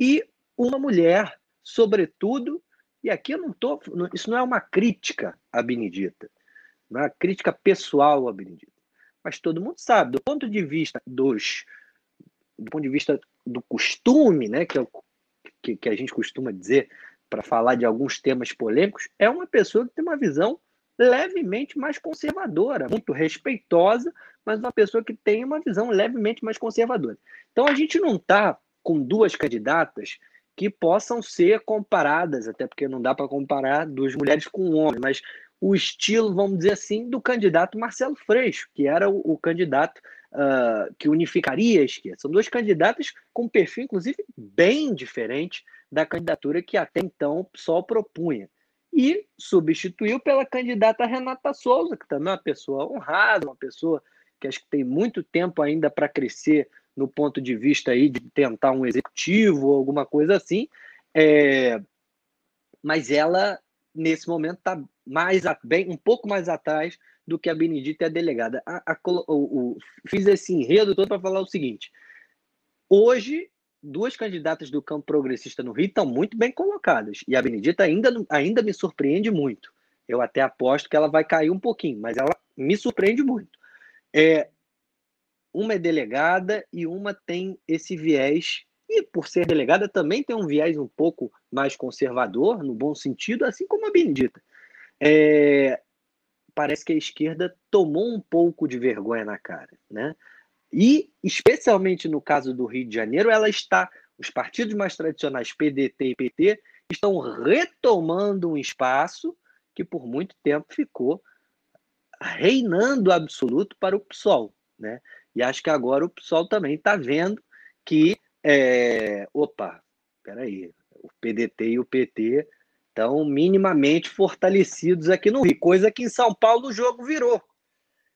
e uma mulher, sobretudo, e aqui eu não tô, isso não é uma crítica à Benedita, não é uma crítica pessoal à Benedita, mas todo mundo sabe, do ponto de vista dos do ponto de vista do costume, né, que, é o, que, que a gente costuma dizer para falar de alguns temas polêmicos, é uma pessoa que tem uma visão levemente mais conservadora, muito respeitosa, mas uma pessoa que tem uma visão levemente mais conservadora. Então a gente não está com duas candidatas que possam ser comparadas, até porque não dá para comparar duas mulheres com um homem, mas o estilo, vamos dizer assim, do candidato Marcelo Freixo, que era o, o candidato uh, que unificaria a esquerda. São dois candidatos com perfil, inclusive, bem diferente da candidatura que até então o propunha. E substituiu pela candidata Renata Souza, que também é uma pessoa honrada, uma pessoa que acho que tem muito tempo ainda para crescer no ponto de vista aí de tentar um executivo ou alguma coisa assim. É... Mas ela, nesse momento, está mais bem, um pouco mais atrás do que a Benedita e a delegada. A, a, o, o, fiz esse enredo todo para falar o seguinte: hoje, duas candidatas do campo progressista no Rio estão muito bem colocadas, e a Benedita ainda, ainda me surpreende muito. Eu até aposto que ela vai cair um pouquinho, mas ela me surpreende muito. É, uma é delegada e uma tem esse viés, e por ser delegada também tem um viés um pouco mais conservador, no bom sentido, assim como a Benedita. É, parece que a esquerda tomou um pouco de vergonha na cara, né? E, especialmente no caso do Rio de Janeiro, ela está, os partidos mais tradicionais, PDT e PT, estão retomando um espaço que por muito tempo ficou reinando absoluto para o PSOL, né? E acho que agora o PSOL também está vendo que, é, opa, peraí, o PDT e o PT estão minimamente fortalecidos aqui no Rio, coisa que em São Paulo o jogo virou.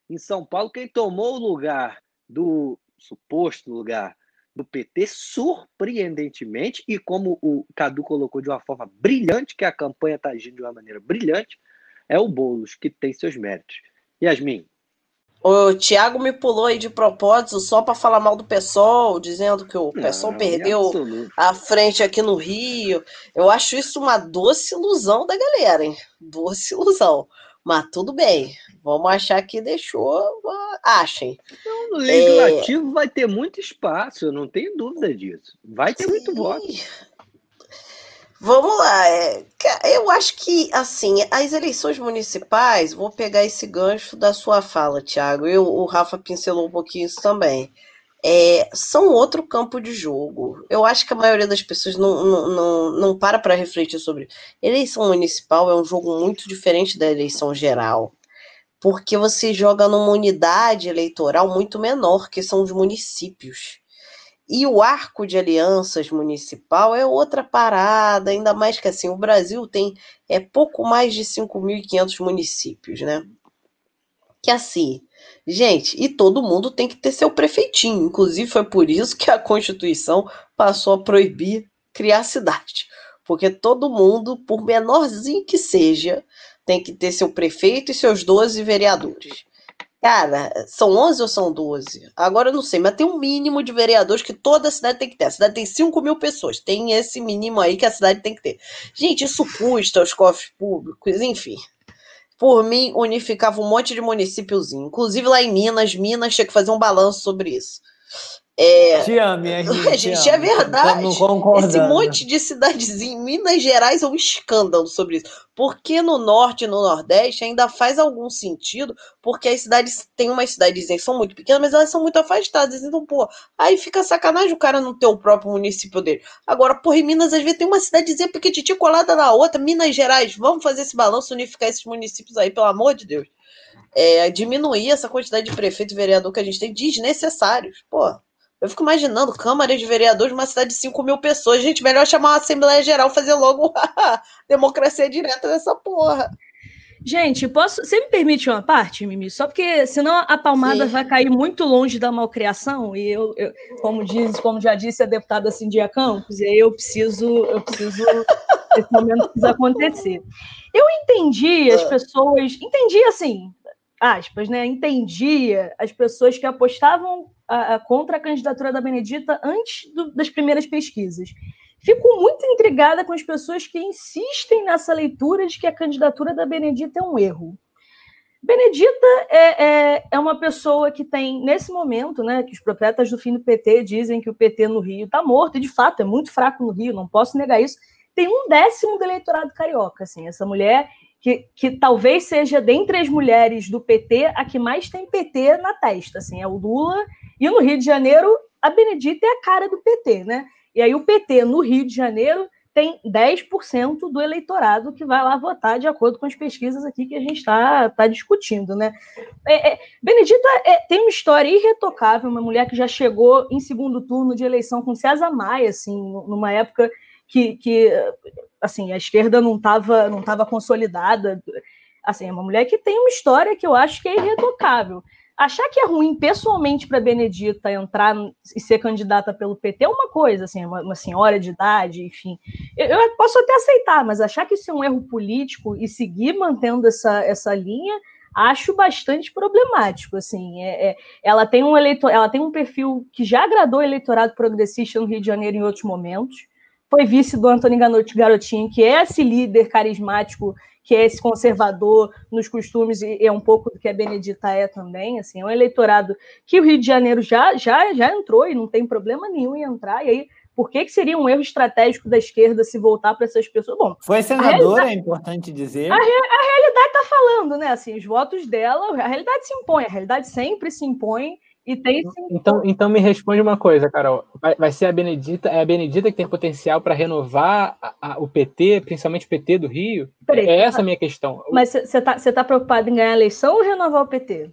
Em São Paulo, quem tomou o lugar do suposto lugar do PT, surpreendentemente, e como o Cadu colocou de uma forma brilhante, que a campanha está agindo de uma maneira brilhante, é o Boulos, que tem seus méritos. Yasmin, o Thiago me pulou aí de propósito só para falar mal do PSOL, dizendo que o PSOL perdeu a frente aqui no Rio. Eu acho isso uma doce ilusão da galera, hein? Doce ilusão. Mas tudo bem. Vamos achar que deixou. Achem. Então, no legislativo é... vai ter muito espaço, eu não tenho dúvida disso. Vai ter Sim. muito voto. Vamos lá. É, eu acho que, assim, as eleições municipais, vou pegar esse gancho da sua fala, Tiago. O Rafa pincelou um pouquinho isso também. É, são outro campo de jogo. Eu acho que a maioria das pessoas não, não, não, não para para refletir sobre. Eleição municipal é um jogo muito diferente da eleição geral, porque você joga numa unidade eleitoral muito menor, que são os municípios. E o arco de alianças municipal é outra parada, ainda mais que assim, o Brasil tem é pouco mais de 5.500 municípios, né? Que assim, gente, e todo mundo tem que ter seu prefeitinho. Inclusive foi por isso que a Constituição passou a proibir criar cidade. Porque todo mundo, por menorzinho que seja, tem que ter seu prefeito e seus 12 vereadores. Cara, são 11 ou são 12? Agora eu não sei, mas tem um mínimo de vereadores que toda cidade tem que ter. A cidade tem 5 mil pessoas. Tem esse mínimo aí que a cidade tem que ter. Gente, isso custa aos cofres públicos, enfim. Por mim, unificava um monte de municípiozinho. Inclusive lá em Minas, Minas tinha que fazer um balanço sobre isso. É... Te amo, minha gente. gente é verdade. Esse monte de cidadezinha em Minas Gerais é um escândalo sobre isso. Porque no norte e no nordeste ainda faz algum sentido, porque as cidades tem umas cidadezinhas são muito pequenas, mas elas são muito afastadas. Então, pô, aí fica sacanagem o cara não ter o próprio município dele. Agora, porra, em Minas às vezes tem uma cidadezinha pequititinha colada na outra. Minas Gerais, vamos fazer esse balanço, unificar esses municípios aí, pelo amor de Deus. É, diminuir essa quantidade de prefeito e vereador que a gente tem desnecessários. Pô, eu fico imaginando Câmara de Vereadores de uma cidade de 5 mil pessoas. Gente, melhor chamar uma Assembleia Geral, fazer logo a democracia direta dessa porra. Gente, posso. Você me permite uma parte, Mimi? Só porque senão a palmada Sim. vai cair muito longe da malcriação. E eu, eu, como diz, como já disse a deputada Cindia Campos, eu preciso, eu preciso. esse momento precisa acontecer. Eu entendi as ah. pessoas. Entendi assim, aspas, né? Entendia as pessoas que apostavam contra a candidatura da Benedita antes do, das primeiras pesquisas. Fico muito intrigada com as pessoas que insistem nessa leitura de que a candidatura da Benedita é um erro. Benedita é, é, é, uma pessoa que tem, nesse momento, né, que os profetas do fim do PT dizem que o PT no Rio está morto, e de fato é muito fraco no Rio, não posso negar isso, tem um décimo do eleitorado carioca. Assim, essa mulher que, que talvez seja, dentre as mulheres do PT, a que mais tem PT na testa. Assim, é o Lula e no Rio de Janeiro, a Benedita é a cara do PT, né? E aí o PT no Rio de Janeiro tem 10% do eleitorado que vai lá votar de acordo com as pesquisas aqui que a gente está tá discutindo, né? É, é, Benedita é, tem uma história irretocável, uma mulher que já chegou em segundo turno de eleição com César Maia, assim, numa época que, que assim, a esquerda não estava não tava consolidada. Assim, é uma mulher que tem uma história que eu acho que é irretocável. Achar que é ruim pessoalmente para Benedita entrar e ser candidata pelo PT é uma coisa, assim, uma, uma senhora de idade, enfim. Eu, eu, posso até aceitar, mas achar que isso é um erro político e seguir mantendo essa, essa linha, acho bastante problemático. Assim, é, é, ela tem um eleitor, ela tem um perfil que já agradou o eleitorado progressista no Rio de Janeiro em outros momentos. Foi vice do Antônio Garotinho, que é esse líder carismático que é esse conservador nos costumes e é um pouco do que a Benedita é também, assim, é um eleitorado que o Rio de Janeiro já já já entrou e não tem problema nenhum em entrar, e aí por que, que seria um erro estratégico da esquerda se voltar para essas pessoas? Bom, foi senadora, é importante dizer. A, a realidade está falando, né? Assim, os votos dela, a realidade se impõe, a realidade sempre se impõe e tem sim. Então, então me responde uma coisa, Carol. Vai, vai ser a Benedita, é a Benedita que tem potencial para renovar a, a, o PT, principalmente o PT do Rio? Peraí, é essa a minha questão. Mas você está tá preocupado em ganhar a eleição ou renovar o PT?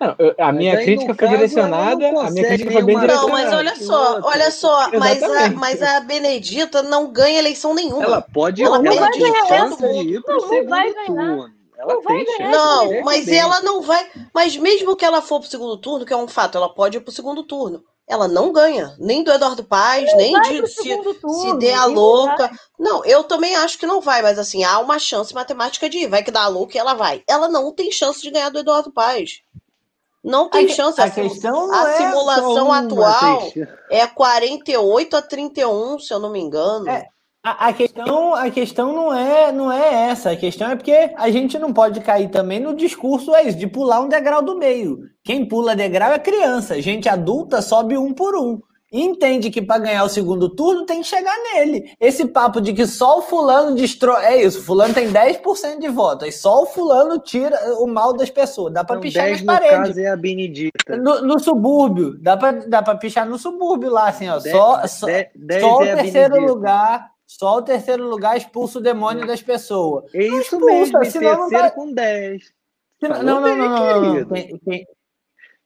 Não, eu, a minha aí, crítica foi caso, direcionada. A minha crítica foi bem direcionada. Não, mas olha só, olha só, mas a, mas a Benedita não ganha eleição nenhuma. Ela pode ela, ela vai ganhar chance de ir para o segundo turno. Ela não tem chance. Não, mas ela não vai. Mas mesmo que ela for pro segundo turno, que é um fato, ela pode ir pro segundo turno. Ela não ganha, nem do Eduardo Paes, nem de se, turno, se der a louca. Não, eu também acho que não vai, mas assim, há uma chance matemática de ir. Vai que dá a louca e ela vai. Ela não tem chance de ganhar do Eduardo Paes. Não tem a chance. A, a questão a é simulação atual é 48 a 31, se eu não me engano. É, a, a, questão, a questão não é, não é essa. A questão é porque a gente não pode cair também no discurso é isso, de pular um degrau do meio. Quem pula degrau é criança. Gente adulta sobe um por um. entende que para ganhar o segundo turno tem que chegar nele. Esse papo de que só o fulano destrói. É isso, fulano tem 10% de voto, e só o fulano tira o mal das pessoas. Dá para então, pichar nas paredes. No caso é a Benedita. No, no subúrbio, dá para dá pra pichar no subúrbio lá, assim, ó. 10, só, só, só é o terceiro lugar. Só o terceiro lugar expulsa o demônio das pessoas. É isso expulsa, mesmo, terceiro vai... com 10. Não, não, não, não, não, Quem, quem,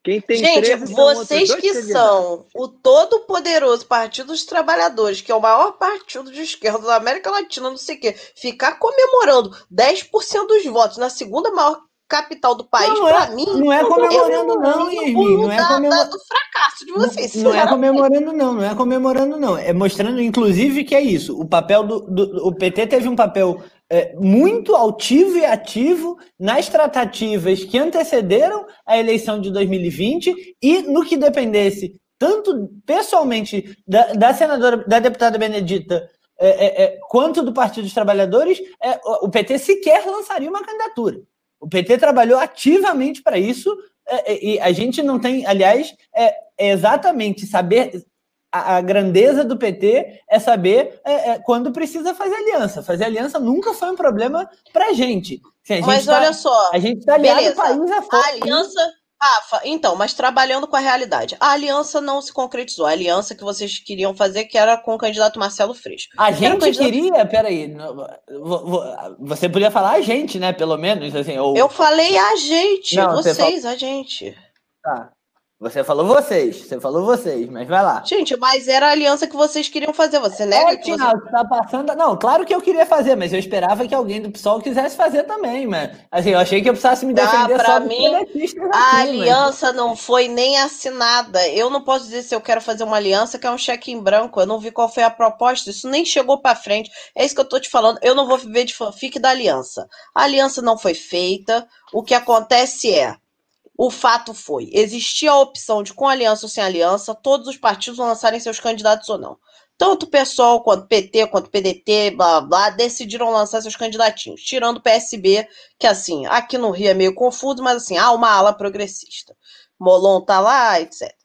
quem tem Gente, vocês que são o todo-poderoso Partido dos Trabalhadores, que é o maior partido de esquerda da América Latina, não sei o quê, ficar comemorando 10% dos votos na segunda maior capital do país, para é, mim. Não é comemorando, não, Yasmin. Não é comemorando. do fracasso de vocês. Não, não é comemorando, não. Não é comemorando, não. É mostrando, inclusive, que é isso. O papel do. do o PT teve um papel é, muito altivo e ativo nas tratativas que antecederam a eleição de 2020 e no que dependesse tanto pessoalmente da, da senadora, da deputada Benedita, é, é, é quanto do Partido dos Trabalhadores, é, o PT sequer lançaria uma candidatura. O PT trabalhou ativamente para isso é, é, e a gente não tem, aliás, é, é exatamente saber a, a, grandeza do PT é saber é, é, quando precisa fazer aliança. Fazer aliança nunca foi um problema para a gente. Assim, Mas tá, olha só, a gente está aliado beleza. país afora. A aliança Rafa, então, mas trabalhando com a realidade. A aliança não se concretizou. A aliança que vocês queriam fazer, que era com o candidato Marcelo Freixo. A gente candidato... queria, peraí, você podia falar a gente, né, pelo menos, assim. Ou... Eu falei a gente, não, vocês, fala... a gente. Tá. Você falou vocês, você falou vocês, mas vai lá. Gente, mas era a aliança que vocês queriam fazer. Você nega é, que você... tá passando. Não, claro que eu queria fazer, mas eu esperava que alguém do PSOL quisesse fazer também, mas assim, eu achei que eu precisasse me defender ah, só mim, A aliança mas... não foi nem assinada. Eu não posso dizer se eu quero fazer uma aliança que é um cheque em branco. Eu não vi qual foi a proposta. Isso nem chegou para frente. É isso que eu tô te falando. Eu não vou viver de fanfic da aliança. A aliança não foi feita. O que acontece é o fato foi, existia a opção de com aliança ou sem aliança, todos os partidos lançarem seus candidatos ou não. Tanto o PSOL quanto PT, quanto PDT, blá blá, decidiram lançar seus candidatinhos, tirando o PSB, que assim, aqui no Rio é meio confuso, mas assim, há uma ala progressista. Molon tá lá, etc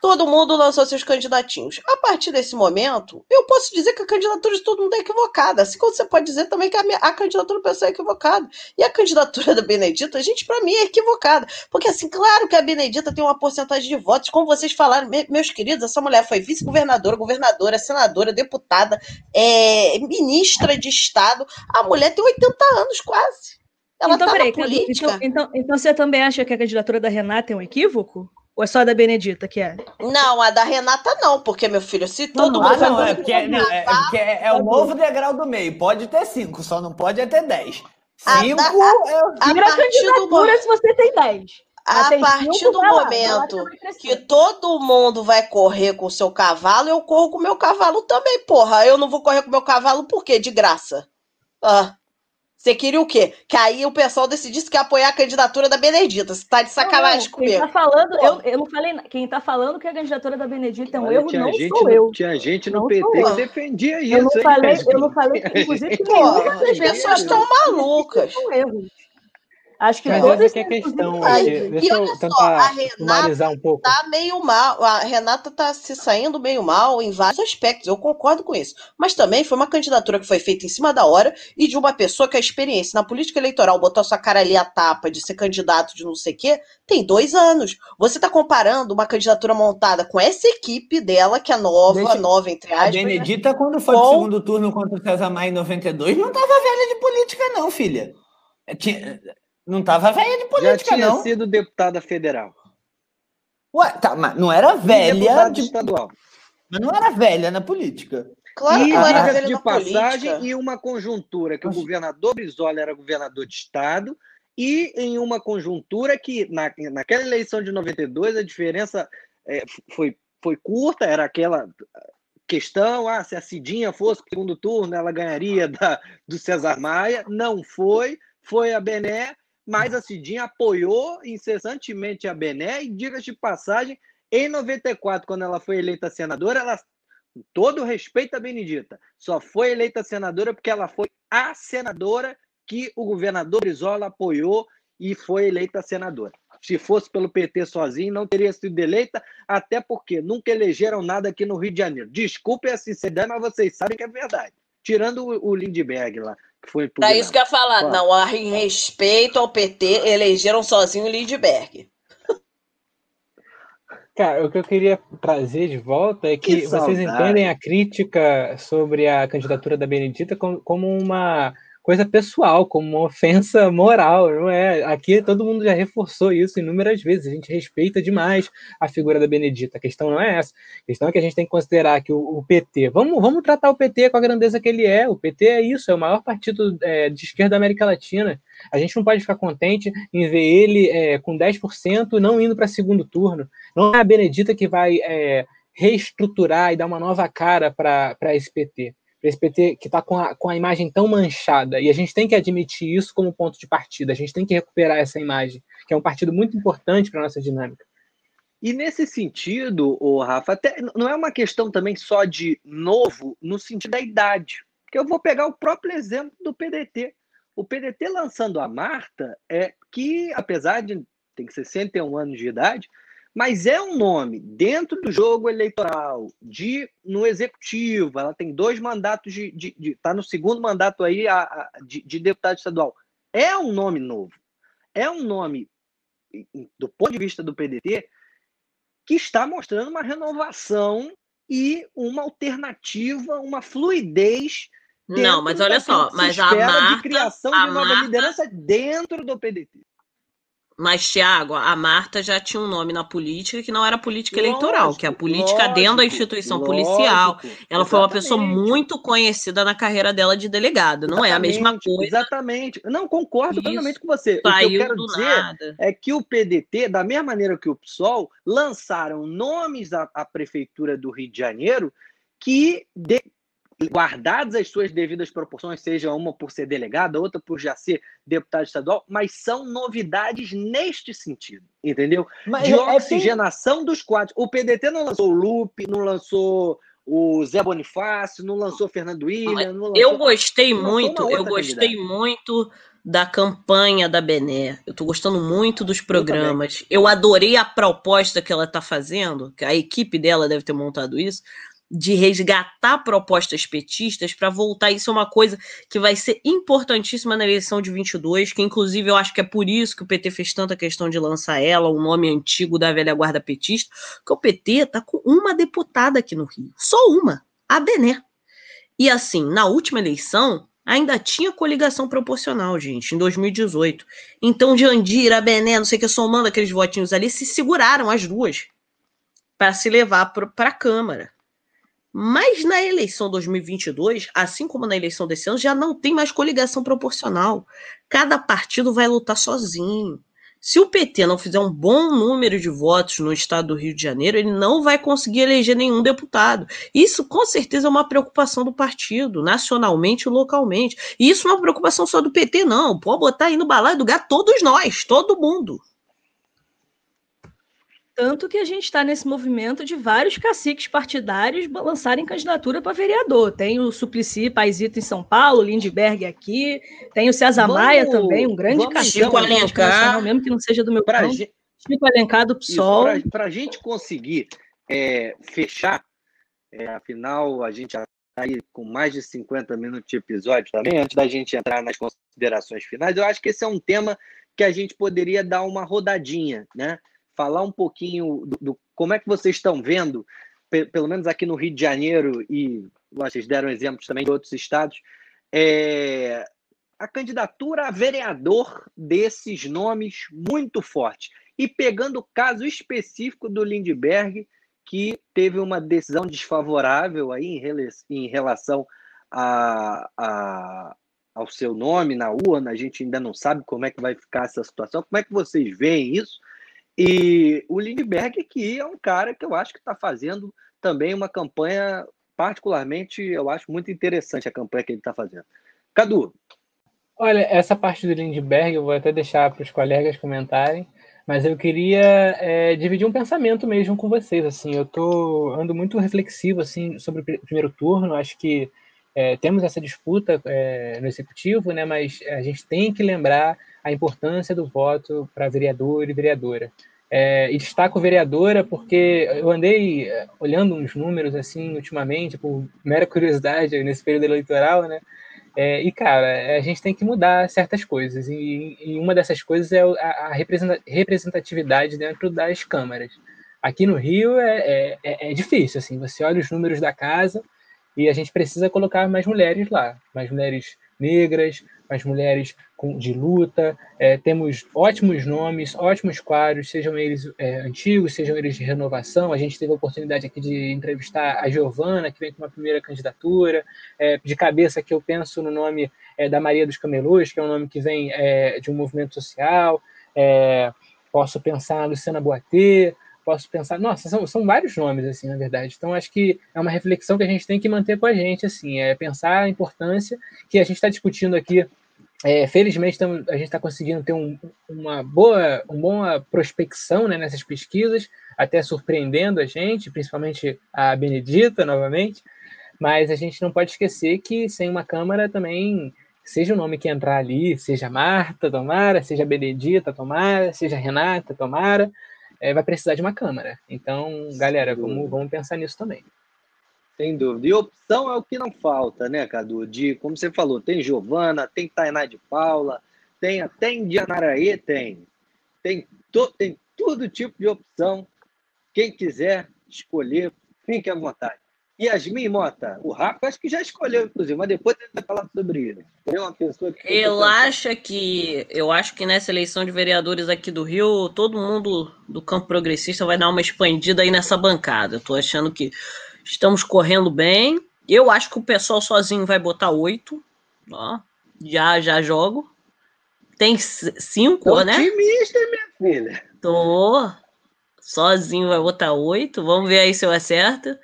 todo mundo lançou seus candidatinhos. A partir desse momento, eu posso dizer que a candidatura de todo mundo é equivocada. Assim como você pode dizer também que a, minha, a candidatura do pessoal é equivocada. E a candidatura da Benedita, gente, para mim é equivocada. Porque, assim, claro que a Benedita tem uma porcentagem de votos. Como vocês falaram, me, meus queridos, essa mulher foi vice-governadora, governadora, senadora, deputada, é, ministra de Estado. A mulher tem 80 anos quase. Ela então, tá peraí, política. Então, então, então você também acha que a candidatura da Renata é um equívoco? Ou é só a da Benedita que é? Não, a da Renata não, porque, meu filho, se todo não, mundo. Ah, não, é porque, é, não, é, porque é, é, o novo degrau do meio. Pode ter cinco, só não pode é ter dez. Cinco a, a, é. A, a partir do se você tem dez. A partir do momento que todo mundo vai correr com o seu cavalo, eu corro com o meu cavalo também, porra. Eu não vou correr com o meu cavalo por quê? De graça. Ah. Você queria o quê? Que aí o pessoal decidisse que ia apoiar a candidatura da Benedita. Você tá de sacanagem não, comigo. Quem tá falando, eu, eu não falei. Quem tá falando que a candidatura da Benedita é um Olha, erro, não sou no, eu. Tinha gente no não PT que defendia isso. Eu não falei, eu não falei, inclusive, que as pessoas estão malucas. São erros. Acho que Mas todos é que é questão. Deixa eu tentar só, a Renata um pouco. tá meio mal. A Renata tá se saindo meio mal em vários aspectos. Eu concordo com isso. Mas também foi uma candidatura que foi feita em cima da hora e de uma pessoa que a experiência na política eleitoral botou a sua cara ali a tapa de ser candidato de não sei o quê, tem dois anos. Você tá comparando uma candidatura montada com essa equipe dela, que é nova, Deixa... nova, entre aspas. A Benedita, quando foi com... pro segundo turno contra o César Maia em 92, não tava velha de política, não, filha. Tinha não tava velha de política, Já tinha não. sido deputada federal. Ué, tá, mas não era velha. De... estadual. Mas não era velha na política. Claro que não era velha de na passagem política. e uma conjuntura que o governador Brizola era governador de estado e em uma conjuntura que na, naquela eleição de 92 a diferença é, foi, foi curta, era aquela questão, ah, se a Cidinha fosse segundo turno, ela ganharia da, do César Maia, não foi, foi a Bené, mas a Cidinha apoiou incessantemente a Bené e, diga de passagem, em 94, quando ela foi eleita senadora, ela, com todo respeito à Benedita, só foi eleita senadora porque ela foi a senadora que o governador Brizola apoiou e foi eleita senadora. Se fosse pelo PT sozinho, não teria sido eleita, até porque nunca elegeram nada aqui no Rio de Janeiro. Desculpe a sinceridade, mas vocês sabem que é verdade. Tirando o Lindbergh lá, foi É isso que eu ia falar. Claro. Não, em respeito ao PT, elegeram sozinho o Lindbergh. Cara, o que eu queria trazer de volta é que, que vocês entendem a crítica sobre a candidatura da Benedita como uma coisa pessoal, como uma ofensa moral, não é? Aqui todo mundo já reforçou isso inúmeras vezes. A gente respeita demais a figura da Benedita. A questão não é essa. A questão é que a gente tem que considerar que o, o PT, vamos, vamos tratar o PT com a grandeza que ele é. O PT é isso, é o maior partido é, de esquerda da América Latina. A gente não pode ficar contente em ver ele é, com 10% não indo para segundo turno. Não é a Benedita que vai é, reestruturar e dar uma nova cara para esse PT esse PT que está com a, com a imagem tão manchada. E a gente tem que admitir isso como ponto de partida. A gente tem que recuperar essa imagem, que é um partido muito importante para a nossa dinâmica. E nesse sentido, o Rafa, até não é uma questão também só de novo no sentido da idade. Porque eu vou pegar o próprio exemplo do PDT. O PDT lançando a Marta, é que, apesar de ter 61 anos de idade, mas é um nome dentro do jogo eleitoral, de no executivo, ela tem dois mandatos de. está tá no segundo mandato aí a, a, de, de deputado estadual. É um nome novo. É um nome, do ponto de vista do PDT, que está mostrando uma renovação e uma alternativa, uma fluidez. Não, mas olha só, mas a Marta, de criação de nova Marta, liderança dentro do PDT. Mas, Tiago, a Marta já tinha um nome na política que não era política lógico, eleitoral, que é a política lógico, dentro da instituição lógico, policial. Ela exatamente. foi uma pessoa muito conhecida na carreira dela de delegada, não exatamente, é a mesma coisa. Exatamente. Não, concordo Isso, totalmente com você. O que eu quero dizer nada. é que o PDT, da mesma maneira que o PSOL, lançaram nomes à, à Prefeitura do Rio de Janeiro que de, guardadas as suas devidas proporções, seja uma por ser delegada, outra por já ser deputado estadual, mas são novidades neste sentido, entendeu? Mas de é, é oxigenação dos quadros. O PDT não lançou o Lupe, não lançou o Zé Bonifácio, não lançou o Fernando William. Lançou... Eu gostei muito, eu gostei candidata. muito da campanha da Bené. Eu tô gostando muito dos programas. Eu, eu adorei a proposta que ela tá fazendo, que a equipe dela deve ter montado isso, de resgatar propostas petistas para voltar. Isso é uma coisa que vai ser importantíssima na eleição de 22, que inclusive eu acho que é por isso que o PT fez tanta questão de lançar ela, o um nome antigo da velha guarda petista, que o PT tá com uma deputada aqui no Rio, só uma, a Bené. E assim, na última eleição, ainda tinha coligação proporcional, gente, em 2018. Então, Jandira, Bené, não sei o que, somando aqueles votinhos ali, se seguraram as duas para se levar para a Câmara. Mas na eleição 2022, assim como na eleição desse ano, já não tem mais coligação proporcional. Cada partido vai lutar sozinho. Se o PT não fizer um bom número de votos no estado do Rio de Janeiro, ele não vai conseguir eleger nenhum deputado. Isso, com certeza, é uma preocupação do partido, nacionalmente e localmente. E isso não é uma preocupação só do PT, não. Pode botar aí no balaio do gato todos nós, todo mundo. Tanto que a gente está nesse movimento de vários caciques partidários lançarem candidatura para vereador. Tem o Suplicy Paisito em São Paulo, Lindbergh aqui, tem o César vamos, Maia também, um grande cacique Alencar, mesmo que não seja do meu pra plano. Gente, Chico Alencar do PSOL. Para a gente conseguir é, fechar, é, afinal, a gente já está aí com mais de 50 minutos de episódio também, antes da gente entrar nas considerações finais, eu acho que esse é um tema que a gente poderia dar uma rodadinha, né? Falar um pouquinho do, do como é que vocês estão vendo, pelo menos aqui no Rio de Janeiro, e vocês deram exemplos também de outros estados, é, a candidatura a vereador desses nomes muito forte. E pegando o caso específico do Lindbergh, que teve uma decisão desfavorável aí em relação a, a, ao seu nome na urna, a gente ainda não sabe como é que vai ficar essa situação. Como é que vocês veem isso? E o Lindbergh, que é um cara que eu acho que está fazendo também uma campanha, particularmente, eu acho muito interessante a campanha que ele está fazendo. Cadu. Olha, essa parte do Lindbergh eu vou até deixar para os colegas comentarem, mas eu queria é, dividir um pensamento mesmo com vocês. Assim, eu tô ando muito reflexivo assim sobre o primeiro turno. Acho que é, temos essa disputa é, no executivo, né, mas a gente tem que lembrar a importância do voto para vereador e vereadora. É, e destaco vereadora porque eu andei é, olhando uns números assim ultimamente, por mera curiosidade nesse período eleitoral, né? É, e, cara, a gente tem que mudar certas coisas. E, e uma dessas coisas é a, representatividade dentro das câmaras. Aqui no Rio é, é, é difícil, assim, você olha os números da casa, e a gente precisa colocar mais mulheres lá, mais mulheres negras, mais mulheres com, de luta. É, temos ótimos nomes, ótimos quadros, sejam eles é, antigos, sejam eles de renovação. A gente teve a oportunidade aqui de entrevistar a Giovana, que vem com uma primeira candidatura. É, de cabeça que eu penso no nome é, da Maria dos Camelôs, que é um nome que vem é, de um movimento social. É, posso pensar na Luciana Boatê, posso pensar, nossa, são, são vários nomes, assim, na verdade. Então, acho que é uma reflexão que a gente tem que manter com a gente, assim, é pensar a importância que a gente está discutindo aqui. É, felizmente, tamo, a gente está conseguindo ter um, uma boa, uma boa prospecção né, nessas pesquisas, até surpreendendo a gente, principalmente a Benedita, novamente, mas a gente não pode esquecer que sem uma Câmara também seja o nome que entrar ali, seja Marta, tomara, seja Benedita, tomara, seja Renata, tomara, é, vai precisar de uma câmera. Então, galera, vamos, vamos pensar nisso também. Sem dúvida. E opção é o que não falta, né, Cadu? De, como você falou, tem Giovana, tem Tainá de Paula, tem até Indianaraê, tem. Tem, to, tem todo tipo de opção. Quem quiser escolher, fique à vontade. Yasmin Mota, o Rafa acho que já escolheu, inclusive, mas depois ele vai falar sobre ele. É uma pessoa que eu acho que eu acho que nessa eleição de vereadores aqui do Rio, todo mundo do campo progressista vai dar uma expandida aí nessa bancada. Eu tô achando que estamos correndo bem. Eu acho que o pessoal sozinho vai botar oito. Ó, já já jogo. Tem cinco, tô né? Otimista, minha filha. Tô. Sozinho vai botar oito. Vamos ver aí se eu acerto.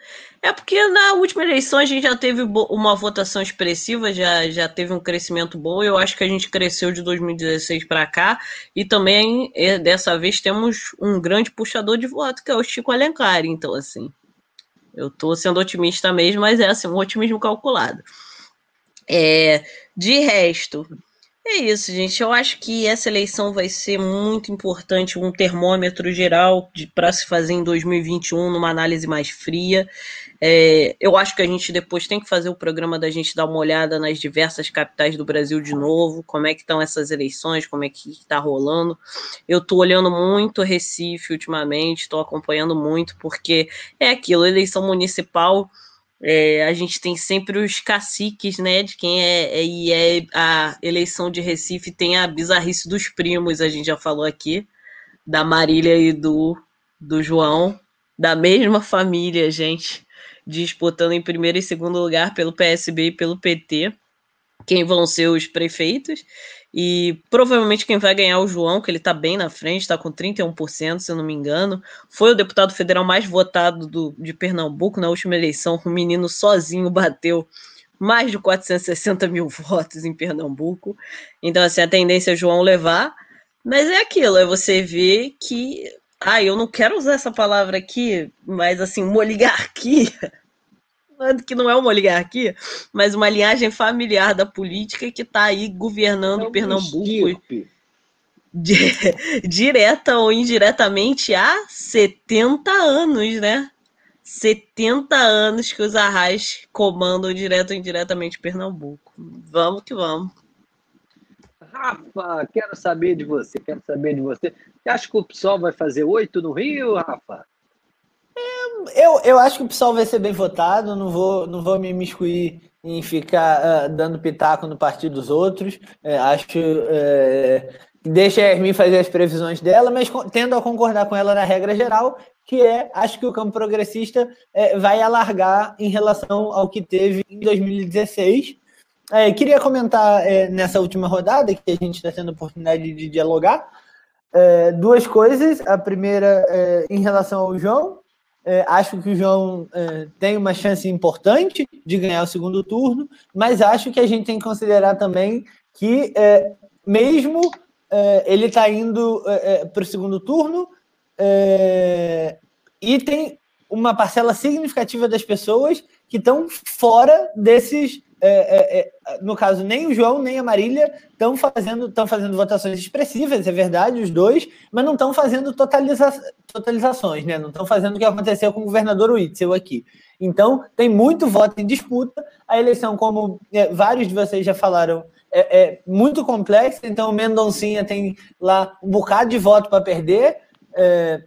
É porque na última eleição a gente já teve uma votação expressiva, já, já teve um crescimento bom. Eu acho que a gente cresceu de 2016 para cá e também é, dessa vez temos um grande puxador de voto, que é o Chico Alencar. Então, assim, eu estou sendo otimista mesmo, mas é assim, um otimismo calculado. É, de resto, é isso, gente. Eu acho que essa eleição vai ser muito importante, um termômetro geral para se fazer em 2021, numa análise mais fria. É, eu acho que a gente depois tem que fazer o programa da gente dar uma olhada nas diversas capitais do Brasil de novo, como é que estão essas eleições, como é que está rolando. Eu estou olhando muito Recife ultimamente, estou acompanhando muito, porque é aquilo, eleição municipal é, a gente tem sempre os caciques, né? De quem é, é, e é a eleição de Recife tem a bizarrice dos primos, a gente já falou aqui, da Marília e do, do João, da mesma família, gente, disputando em primeiro e segundo lugar pelo PSB e pelo PT, quem vão ser os prefeitos. E provavelmente quem vai ganhar é o João, que ele está bem na frente, está com 31%, se eu não me engano. Foi o deputado federal mais votado do, de Pernambuco na última eleição. O menino sozinho bateu mais de 460 mil votos em Pernambuco. Então, assim, a tendência é João levar. Mas é aquilo, é você ver que. Ah, eu não quero usar essa palavra aqui, mas assim, uma oligarquia que não é uma oligarquia, mas uma linhagem familiar da política que está aí governando é Pernambuco direta ou indiretamente há 70 anos, né? 70 anos que os arrais comandam direto ou indiretamente Pernambuco. Vamos que vamos. Rafa, quero saber de você, quero saber de você. Você acha que o PSOL vai fazer oito no Rio, Rafa? Eu, eu acho que o pessoal vai ser bem votado, não vou, não vou me imiscuir em ficar uh, dando pitaco no partido dos outros. É, acho é, deixa a Hermin fazer as previsões dela, mas tendo a concordar com ela na regra geral, que é acho que o campo progressista é, vai alargar em relação ao que teve em 2016. É, queria comentar é, nessa última rodada, que a gente está tendo a oportunidade de dialogar, é, duas coisas. A primeira, é, em relação ao João, é, acho que o João é, tem uma chance importante de ganhar o segundo turno, mas acho que a gente tem que considerar também que, é, mesmo é, ele está indo é, é, para o segundo turno, e tem uma parcela significativa das pessoas que estão fora desses. No caso, nem o João nem a Marília estão fazendo, fazendo votações expressivas, é verdade, os dois, mas não estão fazendo totaliza totalizações, né? Não estão fazendo o que aconteceu com o governador Witzel aqui. Então, tem muito voto em disputa. A eleição, como é, vários de vocês já falaram, é, é muito complexa. Então, o Mendoncinha tem lá um bocado de voto para perder. É,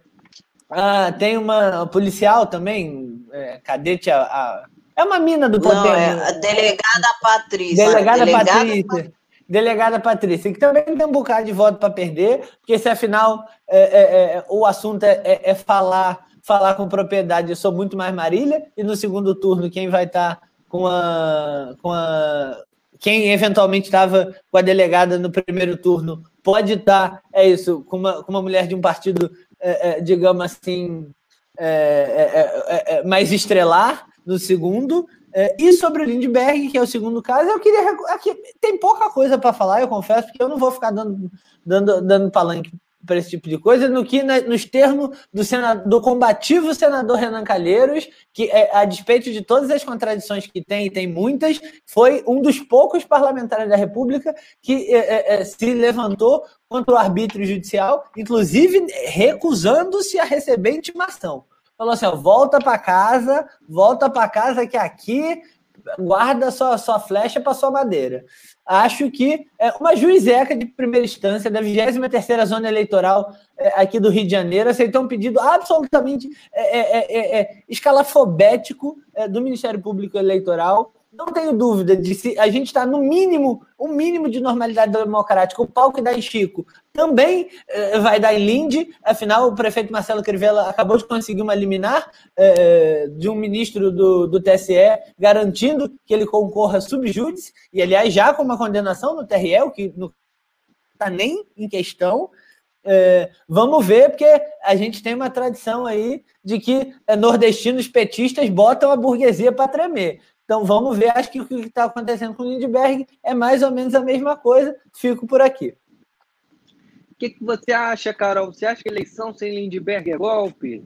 ah, tem uma policial também, é, cadete, a, a, é uma mina do poder. Não, é a delegada Patrícia. Delegada, delegada Patrícia. Delegada Patrícia, que também tem um bocado de voto para perder, porque se afinal é, é, é o assunto é, é, é, falar, falar com propriedade, eu sou muito mais Marília, e no segundo turno quem vai estar tá com a, com a. Quem eventualmente estava com a delegada no primeiro turno pode estar, tá, é isso, com uma, com uma mulher de um partido é, é, digamos assim, é, mais estrelar no segundo. E sobre o Lindbergh, que é o segundo caso, eu queria. Aqui, tem pouca coisa para falar, eu confesso, porque eu não vou ficar dando, dando, dando palanque para esse tipo de coisa, no que na, nos termos do, do combativo senador Renan Calheiros, que é, a despeito de todas as contradições que tem, e tem muitas, foi um dos poucos parlamentares da República que é, é, se levantou contra o arbítrio judicial, inclusive recusando-se a receber intimação. Falou assim: ó, volta para casa, volta para casa que aqui guarda sua, sua flecha para sua madeira. Acho que é uma juizeca de primeira instância da 23ª Zona Eleitoral é, aqui do Rio de Janeiro. Aceitou um pedido absolutamente é, é, é, é escalafobético do Ministério Público Eleitoral não tenho dúvida de se a gente está no mínimo, o um mínimo de normalidade democrática. O pau que dá em Chico também eh, vai dar em Linde, afinal, o prefeito Marcelo Crivella acabou de conseguir uma liminar eh, de um ministro do, do TSE garantindo que ele concorra subjúdice, e aliás, já com uma condenação no TRE, o que não está nem em questão. É, vamos ver, porque a gente tem uma tradição aí de que nordestinos petistas botam a burguesia para tremer. Então vamos ver, acho que o que está acontecendo com o Lindbergh é mais ou menos a mesma coisa. Fico por aqui. O que, que você acha, Carol? Você acha que eleição sem Lindbergh é golpe?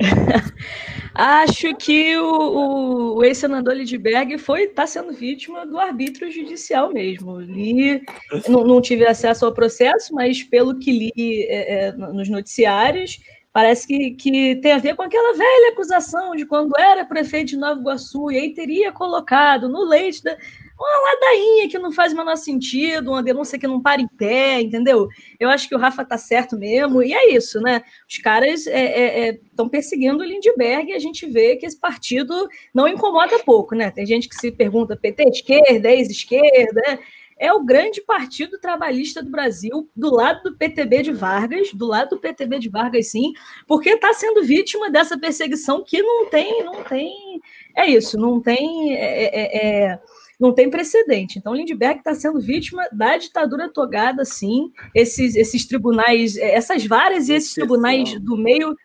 Acho que o, o, o ex-senador Lindbergh foi está sendo vítima do arbítrio judicial mesmo. Li, não, não, tive acesso ao processo, mas pelo que li é, é, nos noticiários, Parece que, que tem a ver com aquela velha acusação de quando era prefeito de Nova Iguaçu e aí teria colocado no leite da, uma ladainha que não faz o menor sentido, uma denúncia que não para em pé, entendeu? Eu acho que o Rafa tá certo mesmo, e é isso, né? Os caras estão é, é, é perseguindo o Lindbergh e a gente vê que esse partido não incomoda pouco, né? Tem gente que se pergunta, PT esquerda, ex-esquerda, né? É o grande partido trabalhista do Brasil, do lado do PTB de Vargas, do lado do PTB de Vargas, sim, porque está sendo vítima dessa perseguição que não tem, não tem, é isso, não tem, é, é, é não tem precedente. Então, Lindbergh está sendo vítima da ditadura togada, sim. Esses, esses tribunais, é, essas varas e esses tribunais do meio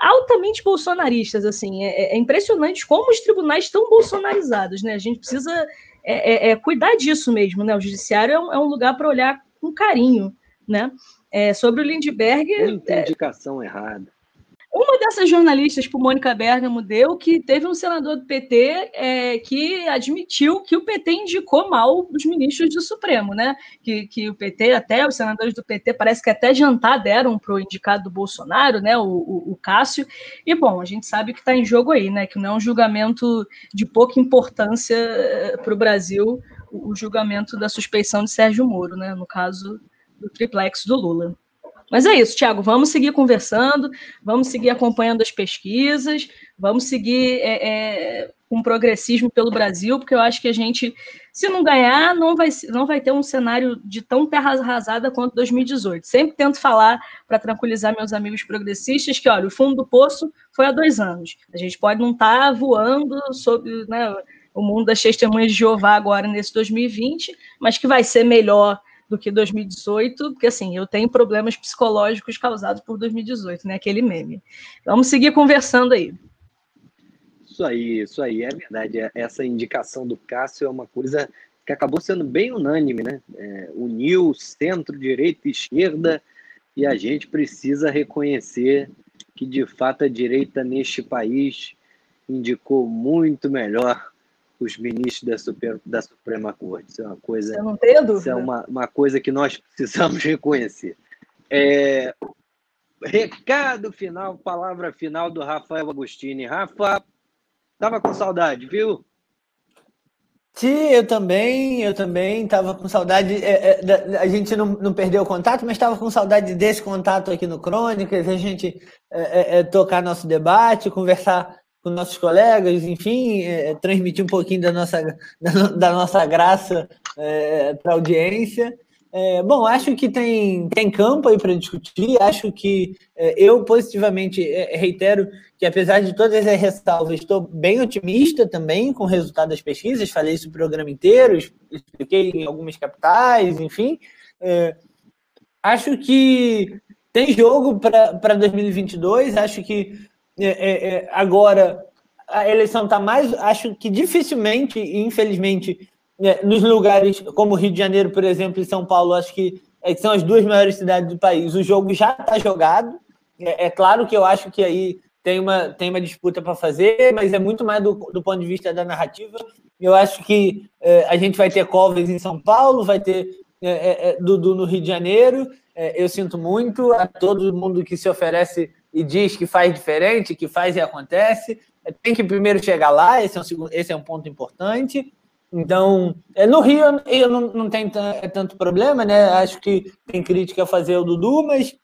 altamente bolsonaristas, assim, é, é, impressionante como os tribunais estão bolsonarizados, né? A gente precisa é, é, é, cuidar disso mesmo, né? O judiciário é um, é um lugar para olhar com carinho, né? É, sobre o Lindbergh. Muita é, indicação errada. Uma dessas jornalistas, por Mônica Bergamo, deu que teve um senador do PT é, que admitiu que o PT indicou mal os ministros do Supremo, né? Que, que o PT, até os senadores do PT, parece que até jantar deram para o indicado do Bolsonaro, né? O, o, o, Cássio. E, bom, a gente sabe que está em jogo aí, né? Que não é um julgamento de pouca importância eh, para o Brasil, o julgamento da suspeição de Sérgio Moro, né? No caso do triplex do Lula. Mas é isso, Tiago, vamos seguir conversando, vamos seguir acompanhando as pesquisas, vamos seguir é, é, com progressismo pelo Brasil, porque eu acho que a gente, se não ganhar, não vai, não vai ter um cenário de tão terra arrasada quanto 2018. Sempre tento falar, para tranquilizar meus amigos progressistas, que, olha, o fundo do poço foi há dois anos. A gente pode não estar tá voando sobre né, o mundo das testemunhas de Jeová agora nesse 2020, mas que vai ser melhor do que 2018, porque assim, eu tenho problemas psicológicos causados por 2018, né? Aquele meme. Vamos seguir conversando aí. Isso aí, isso aí, é verdade. É, essa indicação do Cássio é uma coisa que acabou sendo bem unânime, né? É, uniu centro, direita e esquerda, e a gente precisa reconhecer que, de fato, a direita neste país indicou muito melhor os ministros da, Super, da Suprema Corte. Isso é uma coisa. Eu não tenho dúvida. Isso é uma, uma coisa que nós precisamos reconhecer. É, recado final, palavra final do Rafael Agostini. Rafa, estava com saudade, viu? Sim, eu também, eu também estava com saudade. É, é, a gente não, não perdeu o contato, mas estava com saudade desse contato aqui no Crônicas, a gente é, é, é tocar nosso debate, conversar com nossos colegas, enfim, é, transmitir um pouquinho da nossa, da, da nossa graça é, para a audiência. É, bom, acho que tem, tem campo aí para discutir. Acho que é, eu positivamente é, reitero que, apesar de todas as ressalvas, estou bem otimista também com o resultado das pesquisas. Falei isso o programa inteiro, expliquei em algumas capitais, enfim. É, acho que tem jogo para 2022. Acho que é, é, é, agora a eleição está mais. Acho que dificilmente, infelizmente, é, nos lugares como Rio de Janeiro, por exemplo, e São Paulo, acho que, é, que são as duas maiores cidades do país, o jogo já está jogado. É, é, claro que eu acho que aí tem uma, tem uma disputa para fazer, mas é muito mais do, do ponto de vista da narrativa. Eu acho que é, a gente vai ter Covas em São Paulo, vai ter é, Dudu no Rio de Janeiro. eu sinto muito a todo mundo que se oferece e diz que faz diferente, que faz e acontece. Tem que primeiro chegar lá, esse é um, esse é um ponto importante. Então, é, no Rio eu não, não tenho é tanto problema, né? Acho que tem crítica a fazer o Dudu, mas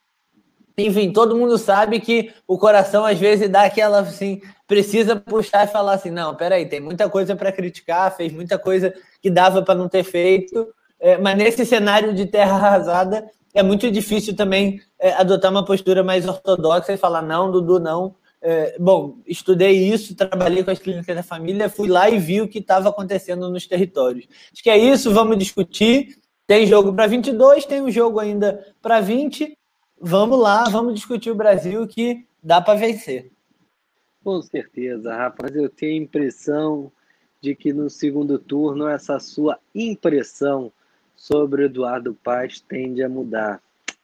enfim, todo mundo sabe que o coração às vezes dá aquela assim, precisa puxar e falar assim: não, peraí, tem muita coisa para criticar, fez muita coisa que dava para não ter feito, é, mas nesse cenário de terra arrasada é muito difícil também é, adotar uma postura mais ortodoxa e falar: não, Dudu, não. É, bom, estudei isso, trabalhei com as clínicas da família, fui lá e vi o que estava acontecendo nos territórios. Acho que é isso, vamos discutir. Tem jogo para 22, tem um jogo ainda para 20. Vamos lá, vamos discutir o Brasil que dá para vencer. Com certeza, mas eu tenho a impressão de que no segundo turno essa sua impressão sobre o Eduardo Paz tende a mudar.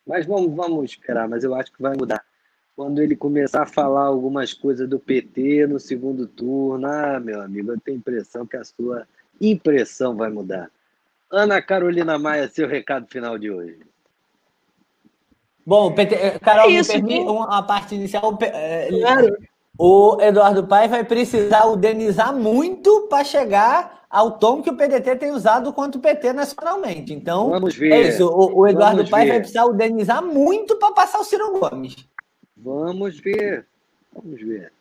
Mas vamos, vamos esperar, mas eu acho que vai mudar. Quando ele começar a falar algumas coisas do PT no segundo turno, ah, meu amigo, eu tenho a impressão que a sua impressão vai mudar. Ana Carolina Maia, seu recado final de hoje. Bom, PT, Carol, é isso, me permite uma parte inicial. Eh, claro. O Eduardo Paes vai precisar udenizar muito para chegar ao tom que o PDT tem usado contra o PT nacionalmente. Então, Vamos ver. é isso. O, o Eduardo Paes vai precisar udenizar muito para passar o Ciro Gomes. Vamos ver. Vamos ver.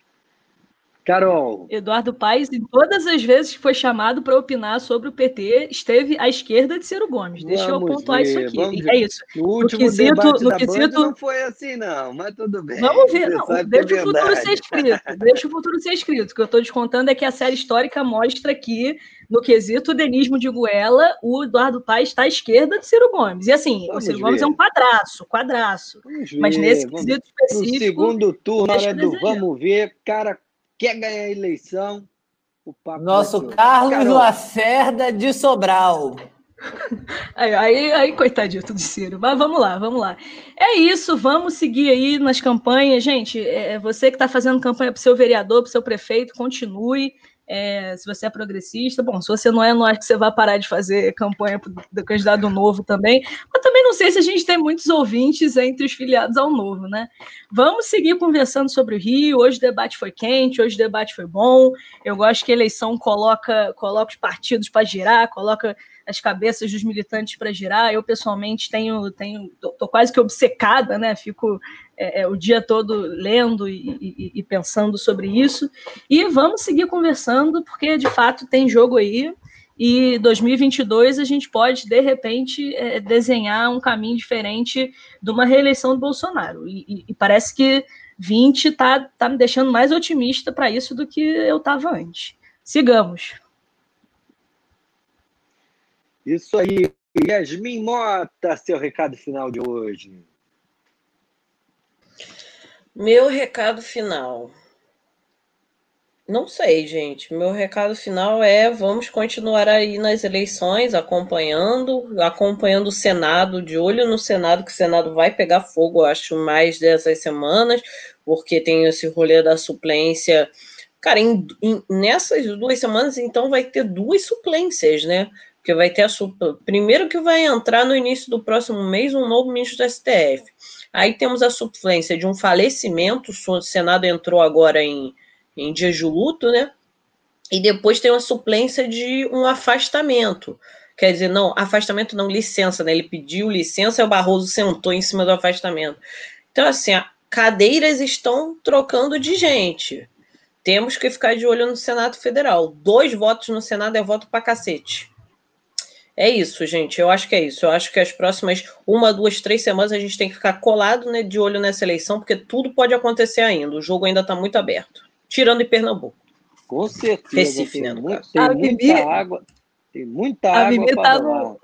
Carol. Eduardo Paes, em todas as vezes que foi chamado para opinar sobre o PT, esteve à esquerda de Ciro Gomes. Deixa Vamos eu pontuar ver. isso aqui. Vamos é isso. No último no quesito, debate no quesito... não foi assim, não, mas tudo bem. Vamos ver. Não, deixa o futuro ser escrito. Deixa o futuro ser escrito. O que eu estou descontando é que a série histórica mostra que, no quesito denismo de Goela, o Eduardo Paes está à esquerda de Ciro Gomes. E assim, Vamos o Ciro ver. Gomes é um quadraço, quadraço. Mas nesse Vamos... quesito específico. No segundo turno, hora do vamos ver, cara quer ganhar a eleição, o papo Nosso Carlos Carol. Lacerda de Sobral. Aí, aí, aí, coitadinho do Ciro. Mas vamos lá, vamos lá. É isso, vamos seguir aí nas campanhas. Gente, é, você que está fazendo campanha para o seu vereador, para o seu prefeito, continue é, se você é progressista. Bom, se você não é, não acho que você vai parar de fazer campanha do candidato novo também. Mas também não sei se a gente tem muitos ouvintes entre os filiados ao novo, né? Vamos seguir conversando sobre o Rio. Hoje o debate foi quente, hoje o debate foi bom. Eu gosto que a eleição coloca, coloca os partidos para girar, coloca as cabeças dos militantes para girar. Eu, pessoalmente, tenho, tenho tô, tô, quase que obcecada, né? Fico é, é, o dia todo lendo e, e, e, pensando sobre isso. E vamos seguir conversando, porque, de fato, tem jogo aí. E 2022 a gente pode, de repente, é, desenhar um caminho diferente de uma reeleição do Bolsonaro. E, e parece que 20 está tá me deixando mais otimista para isso do que eu estava antes. Sigamos. Isso aí. Yasmin Mota, seu recado final de hoje. Meu recado final. Não sei, gente. Meu recado final é: vamos continuar aí nas eleições, acompanhando, acompanhando o Senado, de olho no Senado, que o Senado vai pegar fogo, acho, mais dessas semanas, porque tem esse rolê da suplência Cara, em, em, nessas duas semanas, então, vai ter duas suplências, né? Porque vai ter a primeiro que vai entrar no início do próximo mês um novo ministro do STF. Aí temos a suplência de um falecimento, o Senado entrou agora em, em dias de luto, né? E depois tem uma suplência de um afastamento. Quer dizer, não, afastamento não, licença, né? Ele pediu licença e o Barroso sentou em cima do afastamento. Então, assim, cadeiras estão trocando de gente. Temos que ficar de olho no Senado Federal. Dois votos no Senado é voto pra cacete. É isso, gente. Eu acho que é isso. Eu acho que as próximas uma, duas, três semanas a gente tem que ficar colado né, de olho nessa eleição, porque tudo pode acontecer ainda. O jogo ainda está muito aberto. Tirando em Pernambuco. Com certeza. Recife, tem, né, muito, tem muita água. Tem muita a água. A tá no,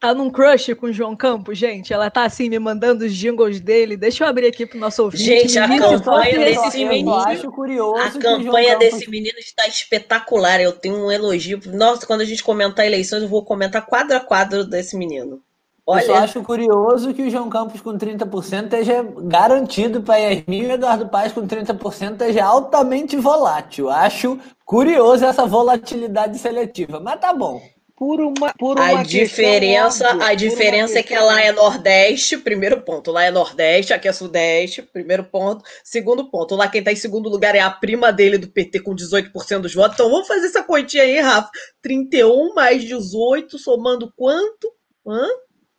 tá num crush com o João Campos, gente. Ela tá assim me mandando os jingles dele. Deixa eu abrir aqui pro nosso ouvinte. Gente, a campanha desse menino. acho curioso a campanha desse menino está espetacular. Eu tenho um elogio. Nossa, quando a gente comentar eleições, eu vou comentar quadro a quadro desse menino. Olha. Eu só acho curioso que o João Campos com 30% esteja garantido para Yasmin e o Eduardo Paz com 30% esteja altamente volátil. Acho curioso essa volatilidade seletiva, mas tá bom. Por uma, por uma a diferença, óbvia, a diferença é que lá é Nordeste, primeiro ponto. Lá é Nordeste, aqui é Sudeste, primeiro ponto. Segundo ponto, lá quem está em segundo lugar é a prima dele do PT com 18% dos votos. Então vamos fazer essa continha aí, Rafa. 31 mais 18, somando quanto? Hã?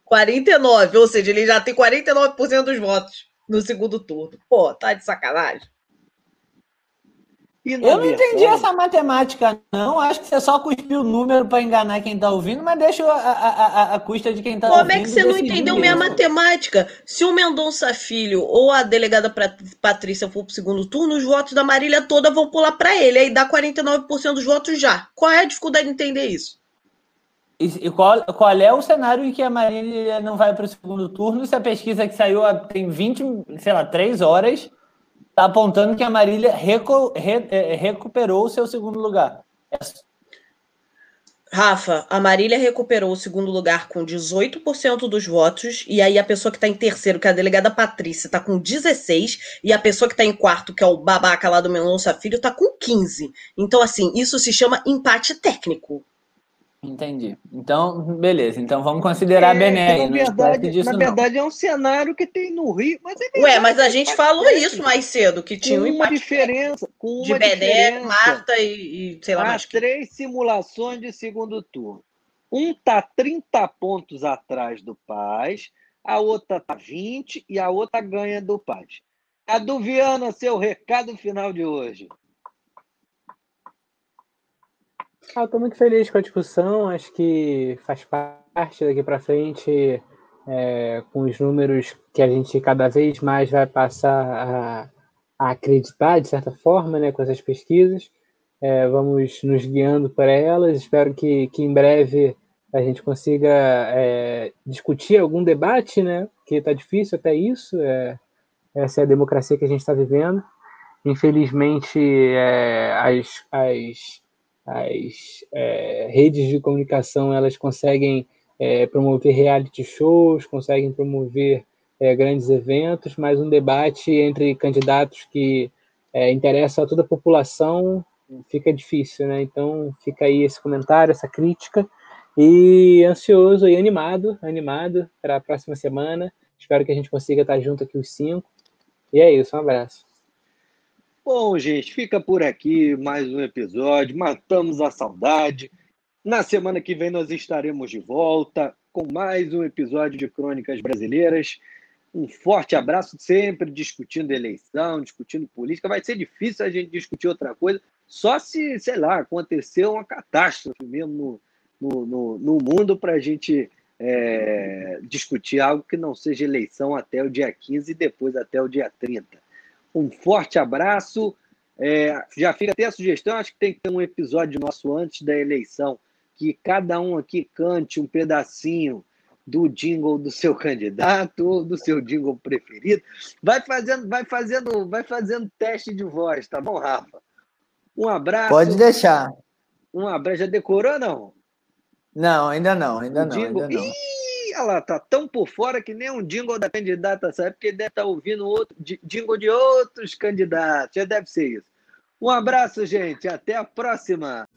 49, ou seja, ele já tem 49% dos votos no segundo turno. Pô, tá de sacanagem. Eu não entendi essa matemática, não. Acho que você só cuspiu o número para enganar quem está ouvindo, mas deixa a, a, a, a custa de quem está ouvindo. Como é que você não entendeu minha matemática? Se o Mendonça Filho ou a delegada Patrícia for para o segundo turno, os votos da Marília toda vão pular para ele. Aí dá 49% dos votos já. Qual é a dificuldade de entender isso? E, e qual, qual é o cenário em que a Marília não vai para o segundo turno se a pesquisa que saiu tem 20, sei lá, 3 horas está apontando que a Marília recu, re, é, recuperou o seu segundo lugar. Rafa, a Marília recuperou o segundo lugar com 18% dos votos, e aí a pessoa que está em terceiro, que é a delegada Patrícia, está com 16%, e a pessoa que está em quarto, que é o babaca lá do Mendonça Filho, está com 15%. Então, assim, isso se chama empate técnico. Entendi. Então, beleza. Então vamos considerar é, BNR. Na verdade, disso, na verdade é um cenário que tem no Rio. Mas é verdade, Ué, mas a gente falou isso mais cedo, que tinha com um uma diferença. Com uma de BNR, Marta e, e sei lá Há mais. três simulações de segundo turno. Um tá 30 pontos atrás do Paz, a outra tá 20 e a outra ganha do Paz. A do Viana, seu recado final de hoje. Ah, Estou muito feliz com a discussão, acho que faz parte daqui para frente, é, com os números que a gente cada vez mais vai passar a, a acreditar, de certa forma, né, com essas pesquisas. É, vamos nos guiando por elas. Espero que, que em breve a gente consiga é, discutir algum debate, né? Que está difícil até isso. É, essa é a democracia que a gente está vivendo. Infelizmente, é, as, as as é, redes de comunicação elas conseguem é, promover reality shows, conseguem promover é, grandes eventos, mas um debate entre candidatos que é, interessa a toda a população fica difícil, né? Então fica aí esse comentário, essa crítica e ansioso e animado, animado para a próxima semana. Espero que a gente consiga estar junto aqui os cinco. E é isso, um abraço. Bom, gente, fica por aqui mais um episódio. Matamos a saudade. Na semana que vem nós estaremos de volta com mais um episódio de Crônicas Brasileiras. Um forte abraço, sempre discutindo eleição, discutindo política. Vai ser difícil a gente discutir outra coisa, só se, sei lá, aconteceu uma catástrofe mesmo no, no, no, no mundo para a gente é, discutir algo que não seja eleição até o dia 15 e depois até o dia 30. Um forte abraço. É, já fica até a sugestão, acho que tem que ter um episódio nosso antes da eleição, que cada um aqui cante um pedacinho do jingle do seu candidato ou do seu jingle preferido. Vai fazendo, vai fazendo, vai fazendo teste de voz, tá bom, Rafa? Um abraço. Pode deixar. Um abraço. Já decorou não? Não, ainda não, ainda não. Jingle... Ainda não. Ih, ela tá tão por fora que nem um jingle da candidata sabe, porque deve estar tá ouvindo outro jingle de outros candidatos. Já deve ser isso. Um abraço, gente. Até a próxima.